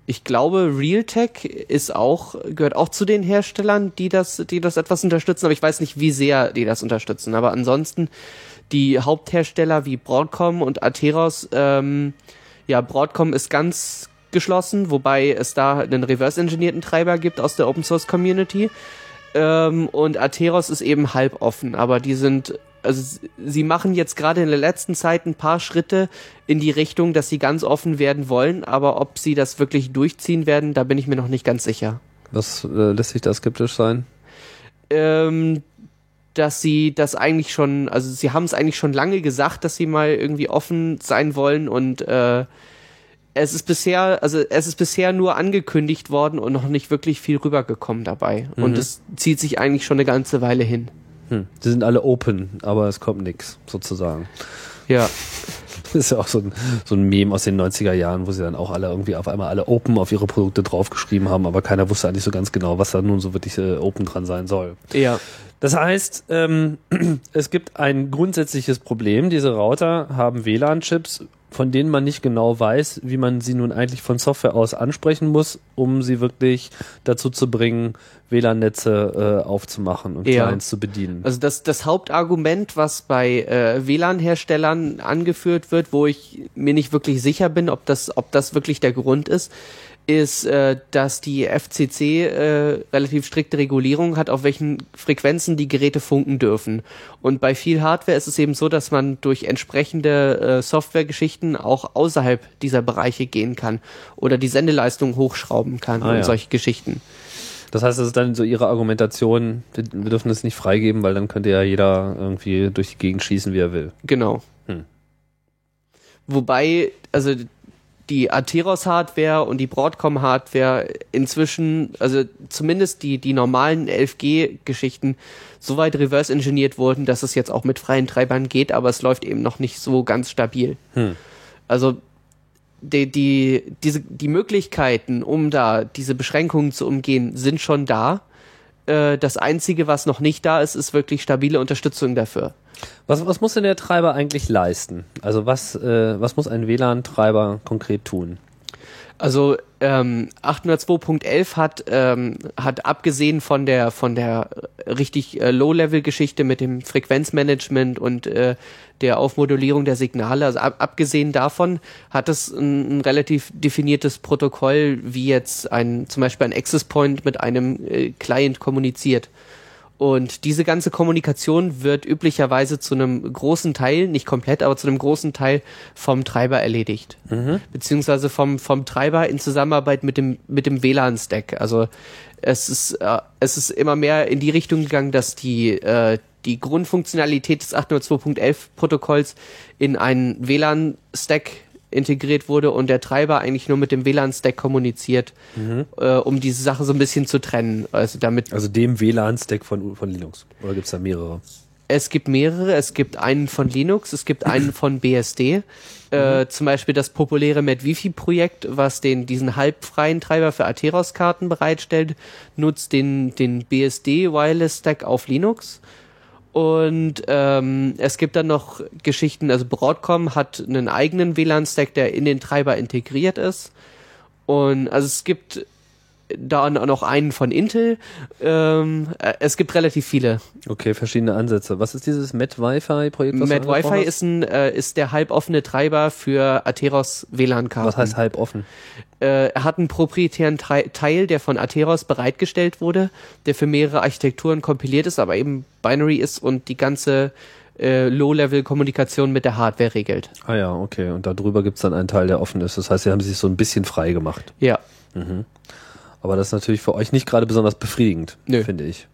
Speaker 3: ich glaube, Realtek ist auch gehört auch zu den Herstellern, die das, die das etwas unterstützen. Aber ich weiß nicht, wie sehr die das unterstützen. Aber ansonsten die Haupthersteller wie Broadcom und Atheros, ähm, ja, Broadcom ist ganz geschlossen, wobei es da einen reverse-engineerten Treiber gibt aus der Open-Source-Community. Ähm, und Atheros ist eben halb offen, aber die sind, also sie machen jetzt gerade in der letzten Zeit ein paar Schritte in die Richtung, dass sie ganz offen werden wollen, aber ob sie das wirklich durchziehen werden, da bin ich mir noch nicht ganz sicher.
Speaker 2: Was äh, lässt sich da skeptisch sein?
Speaker 3: Ähm, dass sie das eigentlich schon, also sie haben es eigentlich schon lange gesagt, dass sie mal irgendwie offen sein wollen und äh, es ist bisher, also es ist bisher nur angekündigt worden und noch nicht wirklich viel rübergekommen dabei. Mhm. Und es zieht sich eigentlich schon eine ganze Weile hin.
Speaker 2: Hm. Die sind alle open, aber es kommt nichts, sozusagen.
Speaker 3: Ja.
Speaker 2: Das <laughs> ist ja auch so ein, so ein Meme aus den 90er Jahren, wo sie dann auch alle irgendwie auf einmal alle Open auf ihre Produkte draufgeschrieben haben, aber keiner wusste eigentlich so ganz genau, was da nun so wirklich äh, Open dran sein soll.
Speaker 3: Ja.
Speaker 2: Das heißt, ähm, <clears throat> es gibt ein grundsätzliches Problem. Diese Router haben WLAN-Chips von denen man nicht genau weiß, wie man sie nun eigentlich von Software aus ansprechen muss, um sie wirklich dazu zu bringen, WLAN-Netze äh, aufzumachen und ja. Clients zu bedienen.
Speaker 3: Also das, das Hauptargument, was bei äh, WLAN-Herstellern angeführt wird, wo ich mir nicht wirklich sicher bin, ob das, ob das wirklich der Grund ist, ist, äh, dass die FCC äh, relativ strikte Regulierung hat, auf welchen Frequenzen die Geräte funken dürfen. Und bei viel Hardware ist es eben so, dass man durch entsprechende äh, Softwaregeschichten auch außerhalb dieser Bereiche gehen kann oder die Sendeleistung hochschrauben kann ah, und ja. solche Geschichten.
Speaker 2: Das heißt, das ist dann so Ihre Argumentation, wir dürfen es nicht freigeben, weil dann könnte ja jeder irgendwie durch die Gegend schießen, wie er will.
Speaker 3: Genau. Hm. Wobei, also die Atheros-Hardware und die Broadcom-Hardware inzwischen, also zumindest die, die normalen 11G-Geschichten, so weit reverse-engineert wurden, dass es jetzt auch mit freien Treibern geht, aber es läuft eben noch nicht so ganz stabil. Hm. Also die, die, diese, die Möglichkeiten, um da diese Beschränkungen zu umgehen, sind schon da. Äh, das Einzige, was noch nicht da ist, ist wirklich stabile Unterstützung dafür.
Speaker 2: Was, was muss denn der Treiber eigentlich leisten? Also was, äh, was muss ein WLAN-Treiber konkret tun?
Speaker 3: Also ähm, 802.11 hat ähm, hat abgesehen von der von der richtig äh, Low-Level-Geschichte mit dem Frequenzmanagement und äh, der Aufmodulierung der Signale, also ab, abgesehen davon hat es ein, ein, relativ definiertes Protokoll, wie jetzt ein zum Beispiel ein Access Point mit einem äh, Client kommuniziert. Und diese ganze Kommunikation wird üblicherweise zu einem großen Teil, nicht komplett, aber zu einem großen Teil vom Treiber erledigt. Mhm. Beziehungsweise vom, vom Treiber in Zusammenarbeit mit dem, mit dem WLAN-Stack. Also es ist, äh, es ist immer mehr in die Richtung gegangen, dass die, äh, die Grundfunktionalität des 802.11 Protokolls in einen WLAN-Stack integriert wurde und der Treiber eigentlich nur mit dem WLAN-Stack kommuniziert, mhm. äh, um diese Sache so ein bisschen zu trennen. Also damit.
Speaker 2: Also dem WLAN-Stack von, von Linux. Oder gibt es da mehrere?
Speaker 3: Es gibt mehrere. Es gibt einen von Linux, es gibt einen von BSD. Äh, mhm. zum Beispiel das populäre MedWiFi-Projekt, was den diesen halbfreien Treiber für Atheros-Karten bereitstellt, nutzt den, den BSD Wireless Stack auf Linux. Und ähm, es gibt dann noch Geschichten, also Broadcom hat einen eigenen WLAN-Stack, der in den Treiber integriert ist. Und also es gibt da noch einen von Intel. Ähm, äh, es gibt relativ viele.
Speaker 2: Okay, verschiedene Ansätze. Was ist dieses
Speaker 3: Met-Wi-Fi-Projekt? Met-Wi-Fi ist, ein, äh, ist der halboffene Treiber für Atheros WLAN-Karten.
Speaker 2: Was heißt halboffen?
Speaker 3: Äh, er hat einen proprietären Teil, der von Atheros bereitgestellt wurde, der für mehrere Architekturen kompiliert ist, aber eben Binary ist und die ganze äh, Low-Level-Kommunikation mit der Hardware regelt.
Speaker 2: Ah ja, okay. Und darüber gibt's dann einen Teil, der offen ist. Das heißt, sie haben sich so ein bisschen frei gemacht.
Speaker 3: Ja.
Speaker 2: Mhm. Aber das ist natürlich für euch nicht gerade besonders befriedigend,
Speaker 3: Nö.
Speaker 2: finde ich.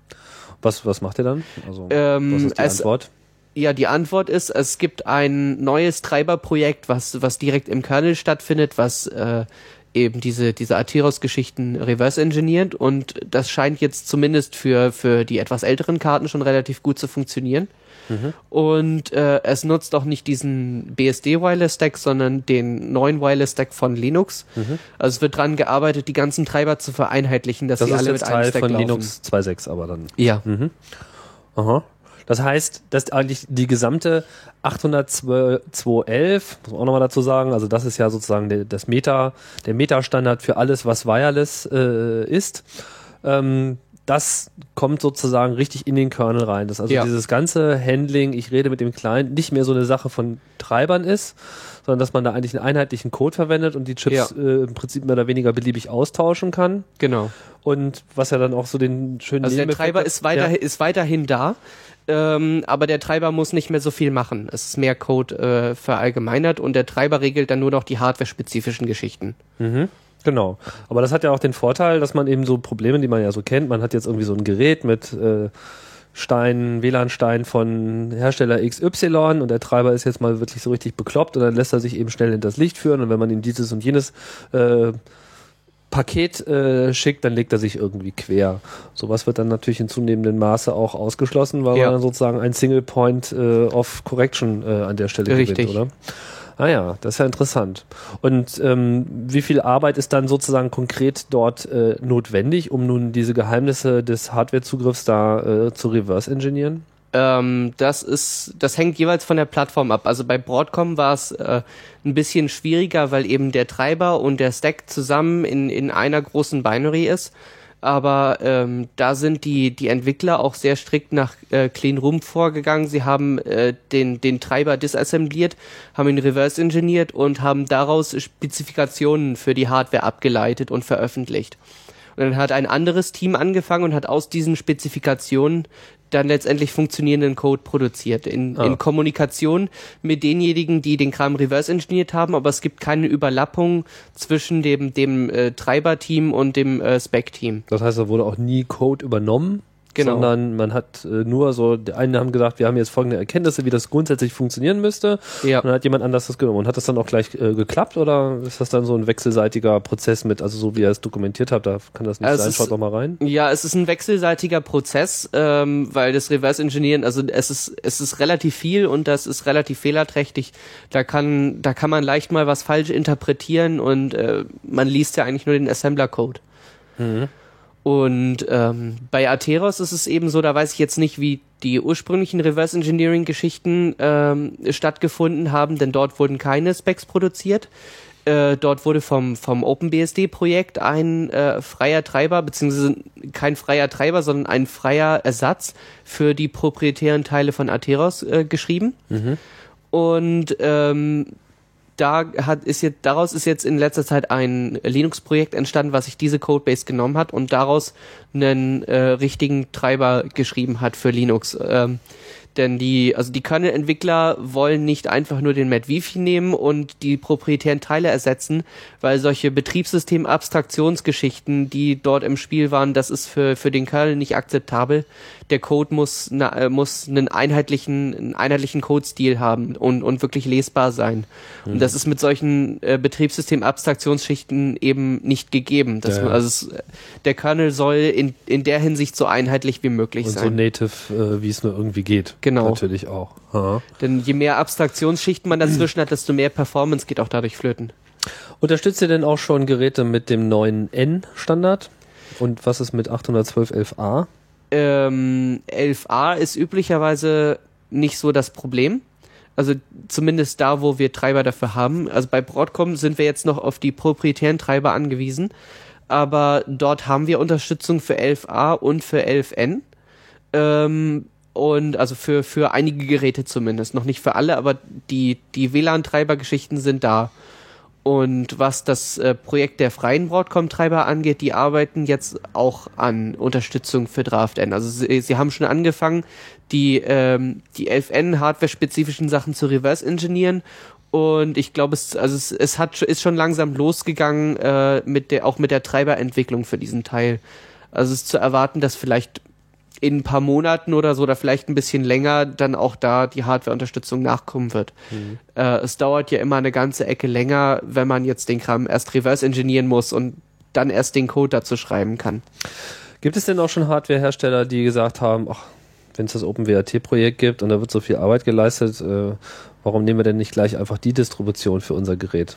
Speaker 2: Was, was macht ihr dann? Also,
Speaker 3: Ähm,
Speaker 2: was ist die
Speaker 3: es-
Speaker 2: Antwort?
Speaker 3: Ja, die Antwort ist, es gibt ein neues Treiberprojekt, was, was direkt im Kernel stattfindet, was äh, eben diese, diese Atheros-Geschichten reverse engineert und das scheint jetzt zumindest für, für die etwas älteren Karten schon relativ gut zu funktionieren. Und äh, es nutzt auch nicht diesen BSD Wireless Stack, sondern den neuen Wireless Stack von Linux. Also es wird dran gearbeitet, die ganzen Treiber zu vereinheitlichen, dass
Speaker 2: Das
Speaker 3: sie alle mit einem
Speaker 2: Teil
Speaker 3: Stack
Speaker 2: von
Speaker 3: laufen.
Speaker 2: Linux 2.6, aber dann.
Speaker 3: Ja.
Speaker 2: Aha. Das heißt, dass eigentlich die gesamte 802.11, muss man auch nochmal dazu sagen, also das ist ja sozusagen der, das Meta, der Meta-Standard für alles, was wireless äh, ist. Ähm, das kommt sozusagen richtig in den Kernel rein. Das also
Speaker 3: Ja.
Speaker 2: dieses ganze Handling, ich rede mit dem Client, nicht mehr so eine Sache von Treibern ist, sondern dass man da eigentlich einen einheitlichen Code verwendet und die Chips
Speaker 3: Ja.
Speaker 2: äh, im Prinzip mehr oder weniger beliebig austauschen kann.
Speaker 3: Genau.
Speaker 2: Und was ja dann auch so den schönen
Speaker 3: Also der Treiber
Speaker 2: hat-
Speaker 3: ist, weiter,
Speaker 2: Ja.
Speaker 3: ist weiterhin da, ähm, aber der Treiber muss nicht mehr so viel machen. Es ist mehr Code äh, verallgemeinert und der Treiber regelt dann nur noch die hardware-spezifischen Geschichten.
Speaker 2: Genau. Aber das hat ja auch den Vorteil, dass man eben so Probleme, die man ja so kennt, man hat jetzt irgendwie so ein Gerät mit äh, Stein, WLAN-Stein von Hersteller XY und der Treiber ist jetzt mal wirklich so richtig bekloppt und dann lässt er sich eben schnell hinters Licht führen und wenn man ihm dieses und jenes äh, Paket äh, schickt, dann legt er sich irgendwie quer. Sowas wird dann natürlich in zunehmendem Maße auch ausgeschlossen, weil
Speaker 3: Ja.
Speaker 2: man dann sozusagen ein Single Point äh, of Correction äh, an der Stelle
Speaker 3: Richtig.
Speaker 2: gewinnt, oder? Ah ja, das ist ja interessant. Und ähm, wie viel Arbeit ist dann sozusagen konkret dort äh, notwendig, um nun diese Geheimnisse des Hardwarezugriffs da äh, zu reverse engineeren?
Speaker 3: Ähm, das ist, das hängt jeweils von der Plattform ab. Also bei Broadcom war es äh, ein bisschen schwieriger, weil eben der Treiber und der Stack zusammen in, in einer großen Binary ist. Aber ähm, da sind die, die Entwickler auch sehr strikt nach äh, Clean Room vorgegangen. Sie haben äh, den, den Treiber disassembliert, haben ihn reverse engineert und haben daraus Spezifikationen für die Hardware abgeleitet und veröffentlicht. Und dann hat ein anderes Team angefangen und hat aus diesen Spezifikationen dann letztendlich funktionierenden Code produziert. In,
Speaker 2: Ah.
Speaker 3: in Kommunikation mit denjenigen, die den Kram reverse engineert haben, aber es gibt keine Überlappung zwischen dem, dem äh, Treiber-Team und dem äh, Spec-Team.
Speaker 2: Das heißt, da wurde auch nie Code übernommen,
Speaker 3: Genau.
Speaker 2: sondern man hat äh, nur so, die einen haben gesagt, wir haben jetzt folgende Erkenntnisse, wie das grundsätzlich funktionieren müsste.
Speaker 3: Ja.
Speaker 2: Und dann hat jemand anders das genommen. Und hat das dann auch gleich äh, geklappt oder ist das dann so ein wechselseitiger Prozess mit, also so wie ihr es dokumentiert habt, da kann das nicht
Speaker 3: Also
Speaker 2: sein, schaut doch mal rein.
Speaker 3: Ja, es ist ein wechselseitiger Prozess, ähm, weil das Reverse Engineeren, also es ist es ist relativ viel und das ist relativ fehlerträchtig. Da kann da kann man leicht mal was falsch interpretieren und äh, man liest ja eigentlich nur den Assembler Code. Und ähm, bei Atheros ist es eben so, da weiß ich jetzt nicht, wie die ursprünglichen Reverse Engineering Geschichten ähm, stattgefunden haben, denn dort wurden keine Specs produziert. Äh, dort wurde vom, vom OpenBSD-Projekt ein äh, freier Treiber, beziehungsweise kein freier Treiber, sondern ein freier Ersatz für die proprietären Teile von Atheros äh, geschrieben. Und ähm, da hat, ist jetzt, daraus ist jetzt in letzter Zeit ein Linux-Projekt entstanden, was sich diese Codebase genommen hat und daraus einen äh, richtigen Treiber geschrieben hat für Linux. Ähm, denn die, also die Kernel-Entwickler wollen nicht einfach nur den MadWiFi nehmen und die proprietären Teile ersetzen, weil solche Betriebssystem-Abstraktionsgeschichten, die dort im Spiel waren, das ist für, für den Kernel nicht akzeptabel. Der Code muss, na, äh, muss einen einheitlichen, einen einheitlichen Codestil haben und, und wirklich lesbar sein. Und das ist mit solchen äh, Betriebssystem-Abstraktionsschichten eben nicht gegeben. Das,
Speaker 2: Ja.
Speaker 3: Also es, der Kernel soll in, in der Hinsicht so einheitlich wie möglich
Speaker 2: Und so
Speaker 3: sein.
Speaker 2: native, äh, wie es nur irgendwie geht.
Speaker 3: Genau.
Speaker 2: Natürlich auch. Aha.
Speaker 3: Denn je mehr Abstraktionsschichten man dazwischen hat, desto mehr Performance geht auch dadurch flöten.
Speaker 2: Unterstützt ihr denn auch schon Geräte mit dem neuen N-Standard? Und was ist mit 812.11a?
Speaker 3: Ähm, 11a ist üblicherweise nicht so das Problem. Also zumindest da, wo wir Treiber dafür haben. Also bei Broadcom sind wir jetzt noch auf die proprietären Treiber angewiesen. Aber dort haben wir Unterstützung für 11a und für 11n. Ähm, und also für, für einige Geräte zumindest. Noch nicht für alle, aber die, die WLAN-Treiber-Geschichten sind da. Und was das äh, Projekt der freien Broadcom-Treiber angeht, die arbeiten jetzt auch an Unterstützung für DraftN. Also sie, sie haben schon angefangen, die, ähm, die 11N hardware-spezifischen Sachen zu reverse engineeren Und ich glaube, es, also es, es hat, ist schon langsam losgegangen, äh, mit der, auch mit der Treiberentwicklung für diesen Teil. Also es ist zu erwarten, dass vielleicht in ein paar Monaten oder so oder vielleicht ein bisschen länger dann auch da die Hardware-Unterstützung nachkommen wird. Mhm. Äh, es dauert ja immer eine ganze Ecke länger, wenn man jetzt den Kram erst reverse engineeren muss und dann erst den Code dazu schreiben kann.
Speaker 2: Gibt es denn auch schon Hardware-Hersteller, die gesagt haben, ach, wenn es das OpenWRT-Projekt gibt und da wird so viel Arbeit geleistet, äh, warum nehmen wir denn nicht gleich einfach die Distribution für unser Gerät?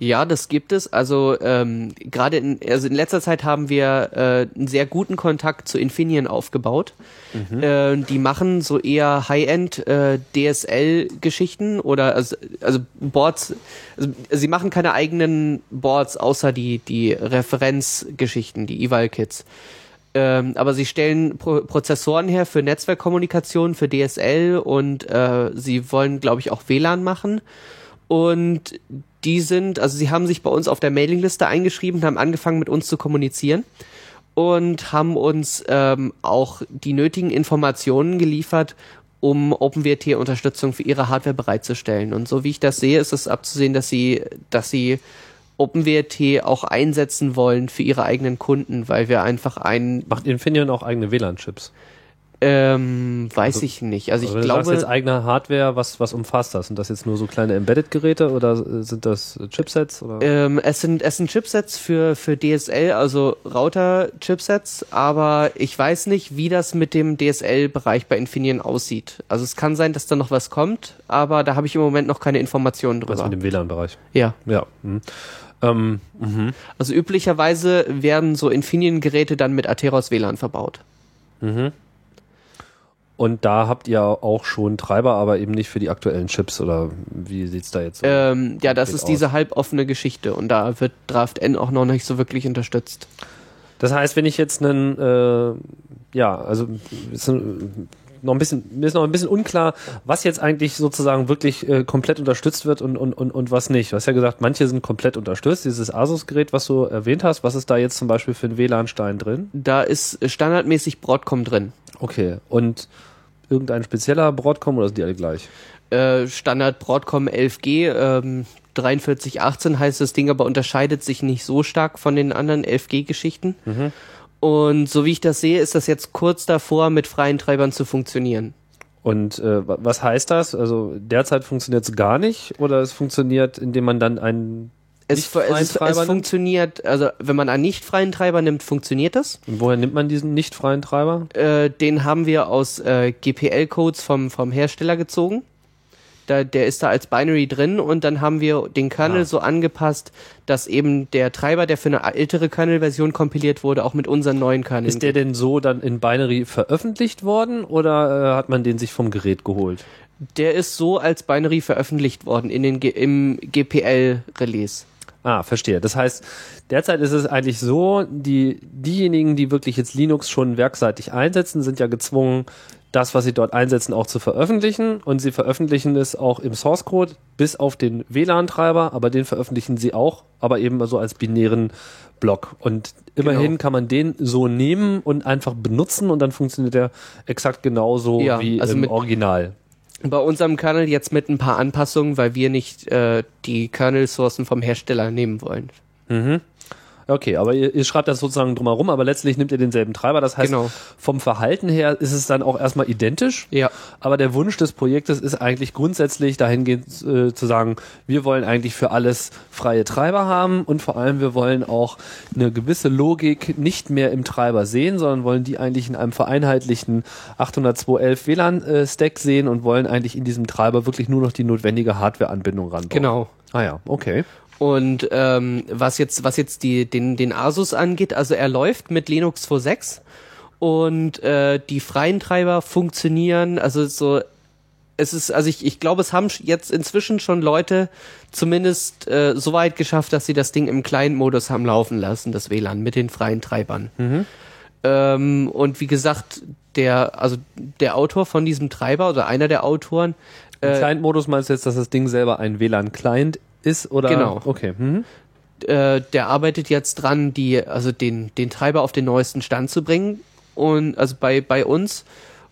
Speaker 3: Ja, das gibt es. Also ähm, gerade in, also in letzter Zeit haben wir äh, einen sehr guten Kontakt zu Infineon aufgebaut. Mhm. Äh, die machen so eher High-End äh, DSL-Geschichten oder also, also Boards. Also, sie machen keine eigenen Boards außer die die Referenzgeschichten, die Eval-Kits. Ähm, aber sie stellen Pro Prozessoren her für Netzwerkkommunikation, für DSL und äh, sie wollen, glaube ich, auch WLAN machen. Und die sind, also sie haben sich bei uns auf der Mailingliste eingeschrieben, haben angefangen mit uns zu kommunizieren und haben uns ähm, auch die nötigen Informationen geliefert, um OpenWrt-Unterstützung für ihre Hardware bereitzustellen. Und so wie ich das sehe, ist es abzusehen, dass sie, dass sie OpenWrt auch einsetzen wollen für ihre eigenen Kunden, weil wir einfach ein.
Speaker 2: Macht Infineon auch eigene WLAN-Chips?
Speaker 3: Ähm, weiß also, ich nicht. Also ich also glaube. Du
Speaker 2: sagst jetzt eigene Hardware, was, was umfasst das? Sind das jetzt nur so kleine Embedded-Geräte oder sind das Chipsets? Oder?
Speaker 3: Ähm, es sind, es sind Chipsets für, für DSL, also Router-Chipsets, aber ich weiß nicht, wie das mit dem DSL-Bereich bei Infineon aussieht. Also es kann sein, dass da noch was kommt, aber da habe ich im Moment noch keine Informationen drüber.
Speaker 2: Was mit dem WLAN-Bereich?
Speaker 3: Ja.
Speaker 2: Ja. Hm. Ähm,
Speaker 3: mhm. Also üblicherweise werden so Infineon-Geräte dann mit Atheros WLAN verbaut.
Speaker 2: Mhm. Und da habt ihr auch schon Treiber, aber eben nicht für die aktuellen Chips oder wie sieht's da jetzt
Speaker 3: ähm, Ja, das ist aus? diese halboffene Geschichte und da wird Draft N auch noch nicht so wirklich unterstützt.
Speaker 2: Das heißt, wenn ich jetzt einen, äh, ja, also noch ein bisschen, mir ist noch ein bisschen unklar, was jetzt eigentlich sozusagen wirklich äh, komplett unterstützt wird und, und, und, und was nicht. Du hast ja gesagt, manche sind komplett unterstützt. Dieses Asus-Gerät, was du erwähnt hast, was ist da jetzt zum Beispiel für ein WLAN-Stein drin?
Speaker 3: Da ist standardmäßig Broadcom drin.
Speaker 2: Okay. Und irgendein spezieller Broadcom oder sind die alle gleich?
Speaker 3: Äh, Standard Broadcom 11G, ähm, 4318 heißt das Ding, aber unterscheidet sich nicht so stark von den anderen 11G-Geschichten. Mhm. Und so wie ich das sehe, ist das jetzt kurz davor, mit freien Treibern zu funktionieren.
Speaker 2: Und äh, was heißt das? Also derzeit funktioniert es gar nicht oder es funktioniert, indem man dann einen
Speaker 3: es, es, es funktioniert, also wenn man einen nicht freien Treiber nimmt, funktioniert das.
Speaker 2: Und woher nimmt man diesen nicht freien Treiber?
Speaker 3: Äh, den haben wir aus äh, GPL-Codes vom, vom Hersteller gezogen. Da, der ist da als Binary drin und dann haben wir den Kernel ah. so angepasst, dass eben der Treiber, der für eine ältere Kernel-Version kompiliert wurde, auch mit unseren neuen Kerneln.
Speaker 2: Ist der denn so dann in Binary veröffentlicht worden oder äh, hat man den sich vom Gerät geholt?
Speaker 3: Der ist so als Binary veröffentlicht worden in den G im GPL-Release.
Speaker 2: Ah, verstehe. Das heißt, derzeit ist es eigentlich so, die, diejenigen, die wirklich jetzt Linux schon werkseitig einsetzen, sind ja gezwungen, das, was sie dort einsetzen, auch zu veröffentlichen. Und sie veröffentlichen es auch im Source Code bis auf den WLAN-Treiber, aber den veröffentlichen sie auch, aber eben so als binären Block. Und immerhin genau. kann man den so nehmen und einfach benutzen und dann funktioniert er exakt genauso ja, wie also im Original
Speaker 3: bei unserem Kernel jetzt mit ein paar Anpassungen, weil wir nicht äh, die Kernel-Sourcen vom Hersteller nehmen wollen.
Speaker 2: Mhm. Okay, aber ihr, ihr schreibt das sozusagen drumherum, aber letztlich nimmt ihr denselben Treiber. Das heißt, genau. vom Verhalten her ist es dann auch erstmal identisch.
Speaker 3: Ja.
Speaker 2: Aber der Wunsch des Projektes ist eigentlich grundsätzlich dahingehend äh, zu sagen, wir wollen eigentlich für alles freie Treiber haben und vor allem wir wollen auch eine gewisse Logik nicht mehr im Treiber sehen, sondern wollen die eigentlich in einem vereinheitlichten 802.11 WLAN-Stack äh, sehen und wollen eigentlich in diesem Treiber wirklich nur noch die notwendige Hardware-Anbindung ranbauen.
Speaker 3: Genau.
Speaker 2: Ah ja, okay.
Speaker 3: Und ähm, was jetzt, was jetzt die, den, den Asus angeht, also er läuft mit Linux 2.6 und äh, die freien Treiber funktionieren, also so es ist, also ich, ich glaube, es haben jetzt inzwischen schon Leute zumindest äh, so weit geschafft, dass sie das Ding im kleinen Modus haben laufen lassen, das WLAN mit den freien Treibern. Mhm. Ähm, und wie gesagt, der, also der Autor von diesem Treiber oder einer der Autoren.
Speaker 2: Äh, Client-Modus meinst du jetzt, dass das Ding selber ein WLAN-Client ist oder
Speaker 3: genau.
Speaker 2: Okay. Mhm.
Speaker 3: Äh, der arbeitet jetzt dran, die also den den Treiber auf den neuesten Stand zu bringen und also bei bei uns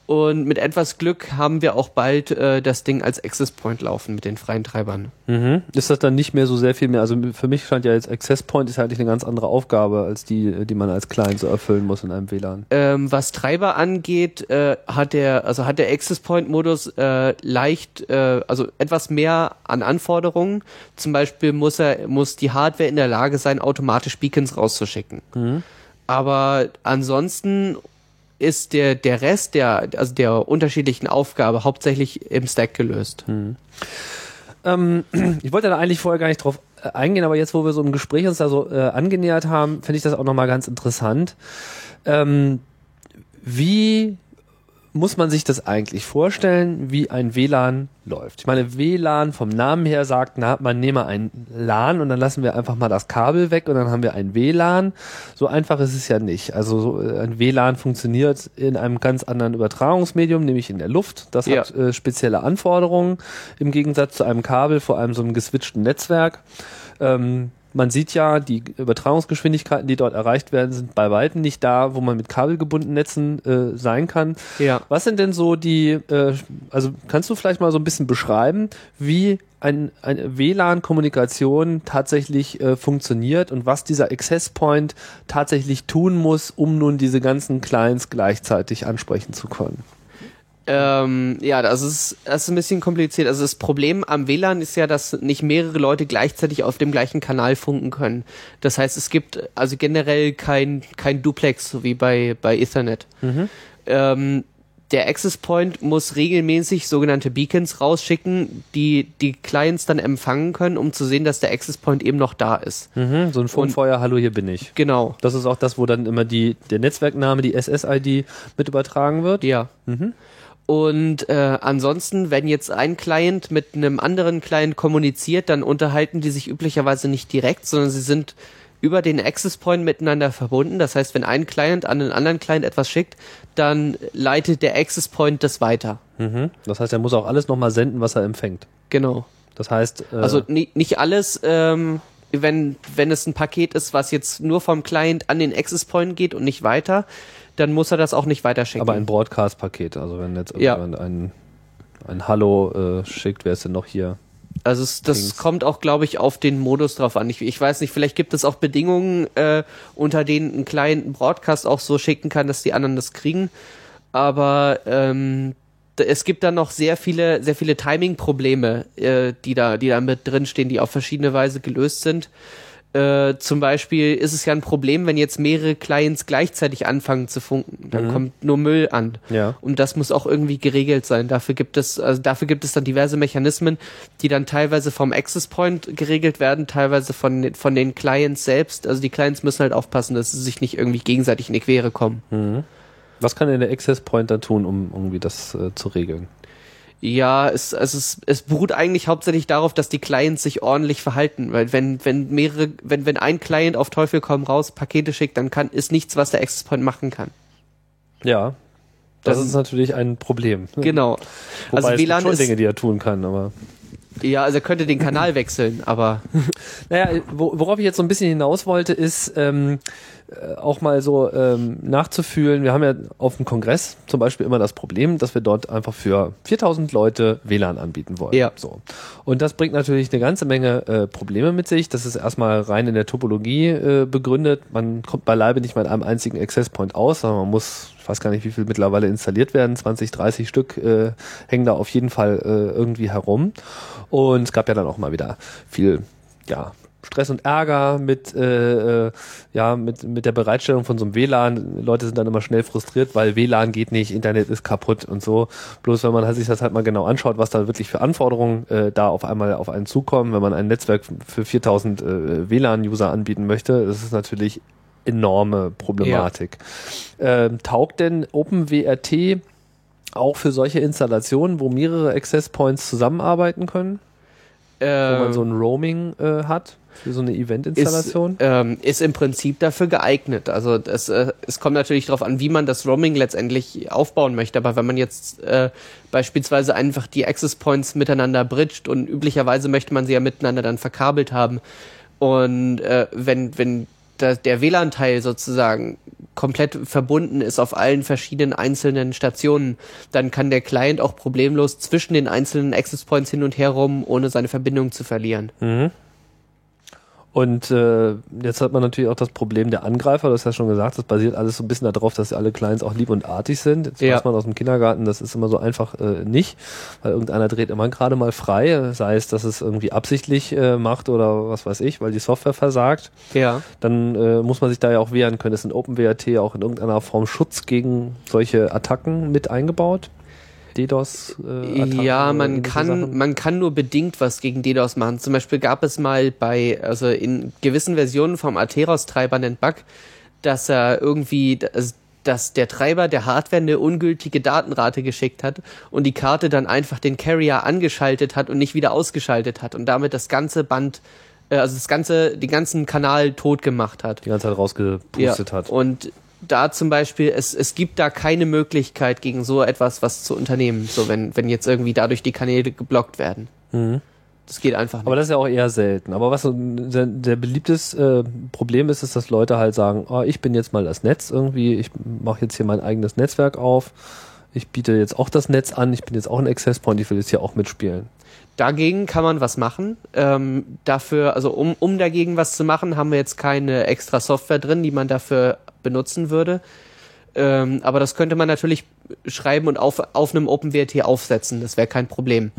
Speaker 3: Und mit etwas Glück haben wir auch bald äh, das Ding als Access Point laufen mit den freien Treibern.
Speaker 2: Mhm. Ist das dann nicht mehr so sehr viel mehr? Also für mich scheint ja jetzt Access Point ist eigentlich eine ganz andere Aufgabe als die, die man als Client so erfüllen muss in einem WLAN.
Speaker 3: Ähm, was Treiber angeht, äh, hat der, also hat der Access Point Modus äh, leicht, äh, also etwas mehr an Anforderungen. Zum Beispiel muss er, muss die Hardware in der Lage sein, automatisch Beacons rauszuschicken.
Speaker 2: Mhm.
Speaker 3: Aber ansonsten ist der, der Rest der, also der unterschiedlichen Aufgabe hauptsächlich im Stack gelöst.
Speaker 2: Ähm, <clears throat> ich wollte da eigentlich vorher gar nicht drauf äh, eingehen, aber jetzt, wo wir so im Gespräch uns da so äh, angenähert haben, finde ich das auch nochmal ganz interessant. Ähm, wie muss man sich das eigentlich vorstellen, wie ein WLAN läuft? Ich meine, WLAN vom Namen her sagt, na, man nehme ein LAN und dann lassen wir einfach mal das Kabel weg und dann haben wir ein WLAN. So einfach ist es ja nicht. Also so, äh, ein WLAN funktioniert in einem ganz anderen Übertragungsmedium, nämlich in der Luft. Das
Speaker 3: Ja.
Speaker 2: hat äh, spezielle Anforderungen im Gegensatz zu einem Kabel, vor allem so einem geswitchten Netzwerk. Ähm, man sieht ja, die Übertragungsgeschwindigkeiten, die dort erreicht werden, sind bei weitem nicht da, wo man mit kabelgebundenen Netzen äh, sein kann.
Speaker 3: Ja.
Speaker 2: Was sind denn so die, äh, also kannst du vielleicht mal so ein bisschen beschreiben, wie ein, eine WLAN-Kommunikation tatsächlich äh, funktioniert und was dieser Access Point tatsächlich tun muss, um nun diese ganzen Clients gleichzeitig ansprechen zu können?
Speaker 3: Ähm, ja, das ist, das ist ein bisschen kompliziert. Also das Problem am WLAN ist ja, dass nicht mehrere Leute gleichzeitig auf dem gleichen Kanal funken können. Das heißt, es gibt also generell kein, kein Duplex, so wie bei, bei Ethernet. Ähm, der Access Point muss regelmäßig sogenannte Beacons rausschicken, die die Clients dann empfangen können, um zu sehen, dass der Access Point eben noch da ist.
Speaker 2: Mhm, so ein Funkfeuer, hallo, hier bin ich.
Speaker 3: Genau.
Speaker 2: Das ist auch das, wo dann immer die, der Netzwerkname, die SSID mit übertragen wird.
Speaker 3: Ja. Und äh, ansonsten, wenn jetzt ein Client mit einem anderen Client kommuniziert, dann unterhalten die sich üblicherweise nicht direkt, sondern sie sind über den Access Point miteinander verbunden. Das heißt, wenn ein Client an einen anderen Client etwas schickt, dann leitet der Access Point das weiter.
Speaker 2: Mhm. Das heißt, er muss auch alles nochmal senden, was er empfängt.
Speaker 3: Genau.
Speaker 2: Das heißt, äh,
Speaker 3: Also ni nicht alles, ähm, wenn, wenn es ein Paket ist, was jetzt nur vom Client an den Access Point geht und nicht weiter, dann muss er das auch nicht weiterschicken.
Speaker 2: aber ein Broadcast-Paket. Also wenn jetzt
Speaker 3: Ja.
Speaker 2: irgendjemand ein, ein Hallo äh, schickt, wer ist denn noch hier?
Speaker 3: Also es, das
Speaker 2: Dings.
Speaker 3: kommt auch, glaube ich, auf den Modus drauf an. Ich, ich weiß nicht, vielleicht gibt es auch Bedingungen, äh, unter denen ein Client einen Broadcast auch so schicken kann, dass die anderen das kriegen. Aber ähm, es gibt dann noch sehr viele, sehr viele Timing-Probleme, äh, die da, die da mit drinstehen, die auf verschiedene Weise gelöst sind. Äh, zum Beispiel ist es ja ein Problem, wenn jetzt mehrere Clients gleichzeitig anfangen zu funken. Dann kommt nur Müll an.
Speaker 2: Ja.
Speaker 3: Und das muss auch irgendwie geregelt sein. Dafür gibt es, also dafür gibt es dann diverse Mechanismen, die dann teilweise vom Access Point geregelt werden, teilweise von, den- von den Clients selbst. Also die Clients müssen halt aufpassen, dass sie sich nicht irgendwie gegenseitig in die Quere kommen.
Speaker 2: Was kann denn der Access Point dann tun, um irgendwie das äh, zu regeln?
Speaker 3: Ja, es, es, ist, es beruht eigentlich hauptsächlich darauf, dass die Clients sich ordentlich verhalten. Weil wenn, wenn mehrere, wenn, wenn ein Client auf Teufel komm raus Pakete schickt, dann kann, ist nichts, was der Access Point machen kann.
Speaker 2: Ja. Das,
Speaker 3: Das-
Speaker 2: ist natürlich ein Problem. <laughs>
Speaker 3: Genau.
Speaker 2: Wobei
Speaker 3: also
Speaker 2: es gibt
Speaker 3: WLAN
Speaker 2: schon
Speaker 3: ist,
Speaker 2: Dinge, die er tun kann, aber.
Speaker 3: ja, also er könnte den Kanal wechseln, aber <laughs>
Speaker 2: Naja, wo, worauf ich jetzt so ein bisschen hinaus wollte, ist ähm, äh, auch mal so ähm, nachzufühlen. Wir haben ja auf dem Kongress zum Beispiel immer das Problem, dass wir dort einfach für 4000 Leute WLAN anbieten wollen.
Speaker 3: Ja.
Speaker 2: So. Und das bringt natürlich eine ganze Menge äh, Probleme mit sich. Das ist erstmal rein in der Topologie äh, begründet. Man kommt beileibe nicht mit einem einzigen Access Point aus, sondern man muss, ich weiß gar nicht, wie viel mittlerweile installiert werden, 20, 30 Stück äh, hängen da auf jeden Fall äh, irgendwie herum. Und es gab ja dann auch mal wieder viel, ja, Stress und Ärger mit, äh, äh, ja, mit, mit der Bereitstellung von so einem WLAN. Leute sind dann immer schnell frustriert, weil WLAN geht nicht, Internet ist kaputt und so. Bloß wenn man halt sich das halt mal genau anschaut, was da wirklich für Anforderungen äh, da auf einmal auf einen zukommen, wenn man ein Netzwerk für 4000 äh, WLAN-User anbieten möchte, das ist natürlich enorme Problematik. Ähm, taugt denn OpenWRT auch für solche Installationen, wo mehrere Access Points zusammenarbeiten können, wo man so ein Roaming äh, hat für so eine
Speaker 3: ist,
Speaker 2: Event-Installation?
Speaker 3: ähm, ist im Prinzip dafür geeignet. Also das, äh, es kommt natürlich darauf an, wie man das Roaming letztendlich aufbauen möchte. Aber wenn man jetzt äh, beispielsweise einfach die Access Points miteinander bridgt und üblicherweise möchte man sie ja miteinander dann verkabelt haben und äh, wenn wenn da, der WLAN-Teil sozusagen komplett verbunden ist auf allen verschiedenen einzelnen Stationen, dann kann der Client auch problemlos zwischen den einzelnen Access Points hin und her rum, ohne seine Verbindung zu verlieren.
Speaker 2: Mhm. Und äh, jetzt hat man natürlich auch das Problem der Angreifer, du hast ja schon gesagt, das basiert alles so ein bisschen darauf, dass alle Clients auch lieb und artig sind. Jetzt
Speaker 3: Ja.
Speaker 2: weiß man aus dem Kindergarten, das ist immer so einfach äh, nicht, weil irgendeiner dreht immer gerade mal frei, sei es, dass es irgendwie absichtlich äh, macht oder was weiß ich, weil die Software versagt.
Speaker 3: Ja.
Speaker 2: Dann äh, muss man sich da ja auch wehren können. Ist in OpenWrt auch in irgendeiner Form Schutz gegen solche Attacken mit eingebaut? DDoS? Äh,
Speaker 3: Ja, man kann,
Speaker 2: Sachen?
Speaker 3: man kann nur bedingt was gegen DDoS machen. Zum Beispiel gab es mal bei, also in gewissen Versionen vom Atheros-Treiber einen Bug, dass er irgendwie, dass, dass der Treiber der Hardware eine ungültige Datenrate geschickt hat und die Karte dann einfach den Carrier angeschaltet hat und nicht wieder ausgeschaltet hat und damit das ganze Band, äh, also das ganze, den ganzen Kanal tot gemacht hat.
Speaker 2: die ganze Zeit rausgepustet hat.
Speaker 3: Und da zum Beispiel, es, es gibt da keine Möglichkeit, gegen so etwas was zu unternehmen, so wenn, wenn jetzt irgendwie dadurch die Kanäle geblockt werden. Das geht einfach nicht.
Speaker 2: Aber das ist ja auch eher selten. Aber was so sehr, sehr beliebtes äh, Problem ist, ist, dass Leute halt sagen, oh, ich bin jetzt mal das Netz irgendwie, ich mache jetzt hier mein eigenes Netzwerk auf, ich biete jetzt auch das Netz an, ich bin jetzt auch ein Access Point, ich will jetzt hier auch mitspielen.
Speaker 3: Dagegen kann man was machen. Ähm, dafür, also um, um dagegen was zu machen, haben wir jetzt keine extra Software drin, die man dafür benutzen würde. Ähm, aber das könnte man natürlich schreiben und auf, auf einem OpenWrt aufsetzen. Das wäre kein Problem.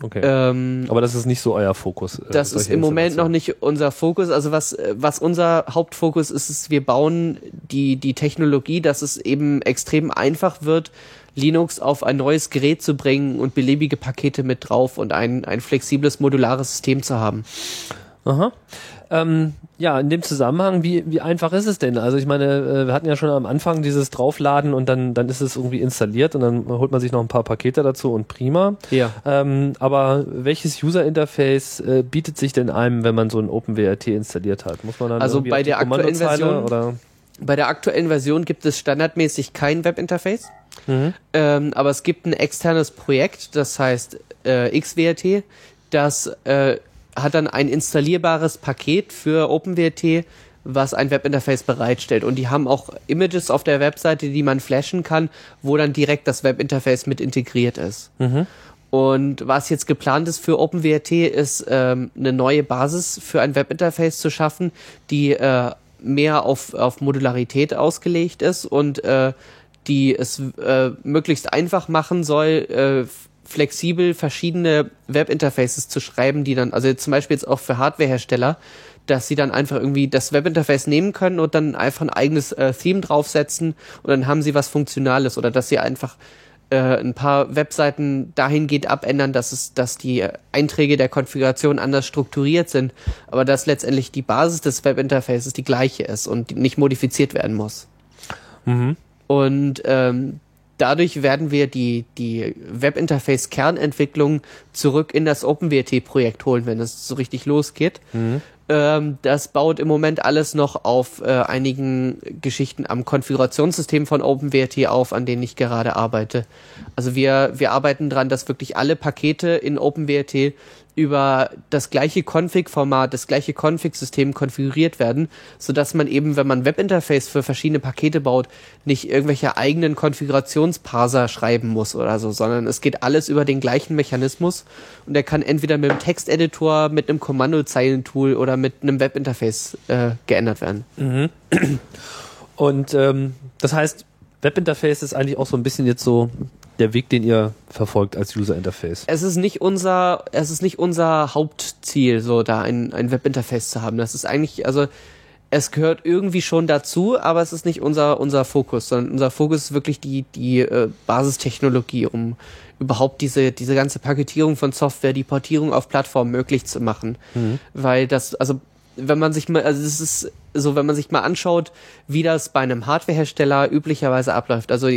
Speaker 2: Okay.
Speaker 3: Ähm,
Speaker 2: Aber das ist nicht so euer Fokus. äh,
Speaker 3: Das ist im Moment noch nicht unser Fokus. Also was, was unser Hauptfokus ist, ist, wir bauen die, die Technologie, dass es eben extrem einfach wird, Linux auf ein neues Gerät zu bringen und beliebige Pakete mit drauf und ein, ein flexibles, modulares System zu haben.
Speaker 2: Aha. Ähm, ja, in dem Zusammenhang, wie, wie einfach ist es denn? Also ich meine, äh, wir hatten ja schon am Anfang dieses Draufladen und dann, dann ist es irgendwie installiert und dann holt man sich noch ein paar Pakete dazu und prima.
Speaker 3: Ja.
Speaker 2: Ähm, aber welches User-Interface äh, bietet sich denn einem, wenn man so ein OpenWrt installiert hat? Muss man dann
Speaker 3: Also bei der aktuellen Version-
Speaker 2: oder?
Speaker 3: Bei der aktuellen Version gibt es standardmäßig kein Webinterface, ähm, aber es gibt ein externes Projekt, das heißt äh, XWRT, das äh, hat dann ein installierbares Paket für OpenWrt, was ein Webinterface bereitstellt. Und die haben auch Images auf der Webseite, die man flashen kann, wo dann direkt das Webinterface mit integriert ist. Und was jetzt geplant ist für OpenWrt, ist ähm, eine neue Basis für ein Webinterface zu schaffen, die äh, mehr auf, auf Modularität ausgelegt ist und äh, die es äh, möglichst einfach machen soll, äh, flexibel verschiedene Webinterfaces zu schreiben, die dann, also zum Beispiel jetzt auch für Hardwarehersteller, dass sie dann einfach irgendwie das Webinterface nehmen können und dann einfach ein eigenes äh, Theme draufsetzen und dann haben sie was Funktionales oder dass sie einfach äh, ein paar Webseiten dahingehend abändern, dass es, dass die Einträge der Konfiguration anders strukturiert sind, aber dass letztendlich die Basis des Webinterfaces die gleiche ist und nicht modifiziert werden muss. Und ähm, dadurch werden wir die, die Webinterface-Kernentwicklung zurück in das OpenWrt-Projekt holen, wenn es so richtig losgeht. Ähm, das baut im Moment alles noch auf äh, einigen Geschichten am Konfigurationssystem von OpenWrt auf, an denen ich gerade arbeite. Also wir, wir arbeiten dran, dass wirklich alle Pakete in OpenWrt über das gleiche Config-Format, das gleiche Config-System konfiguriert werden, sodass man eben, wenn man Webinterface für verschiedene Pakete baut, nicht irgendwelche eigenen Konfigurationsparser schreiben muss oder so, sondern es geht alles über den gleichen Mechanismus und der kann entweder mit einem Texteditor, mit einem Kommandozeilentool oder mit einem Webinterface äh, geändert werden.
Speaker 2: Und ähm, das heißt, Webinterface ist eigentlich auch so ein bisschen jetzt so der Weg, den ihr verfolgt als User-Interface.
Speaker 3: Es ist nicht unser, es ist nicht unser Hauptziel, so da ein, ein Webinterface zu haben. Das ist eigentlich, also es gehört irgendwie schon dazu, aber es ist nicht unser unser Fokus, sondern unser Fokus ist wirklich die die äh, Basistechnologie, um überhaupt diese diese ganze Paketierung von Software, die Portierung auf Plattformen möglich zu machen, weil das also wenn man sich mal, also es ist so, wenn man sich mal anschaut, wie das bei einem Hardwarehersteller üblicherweise abläuft. Also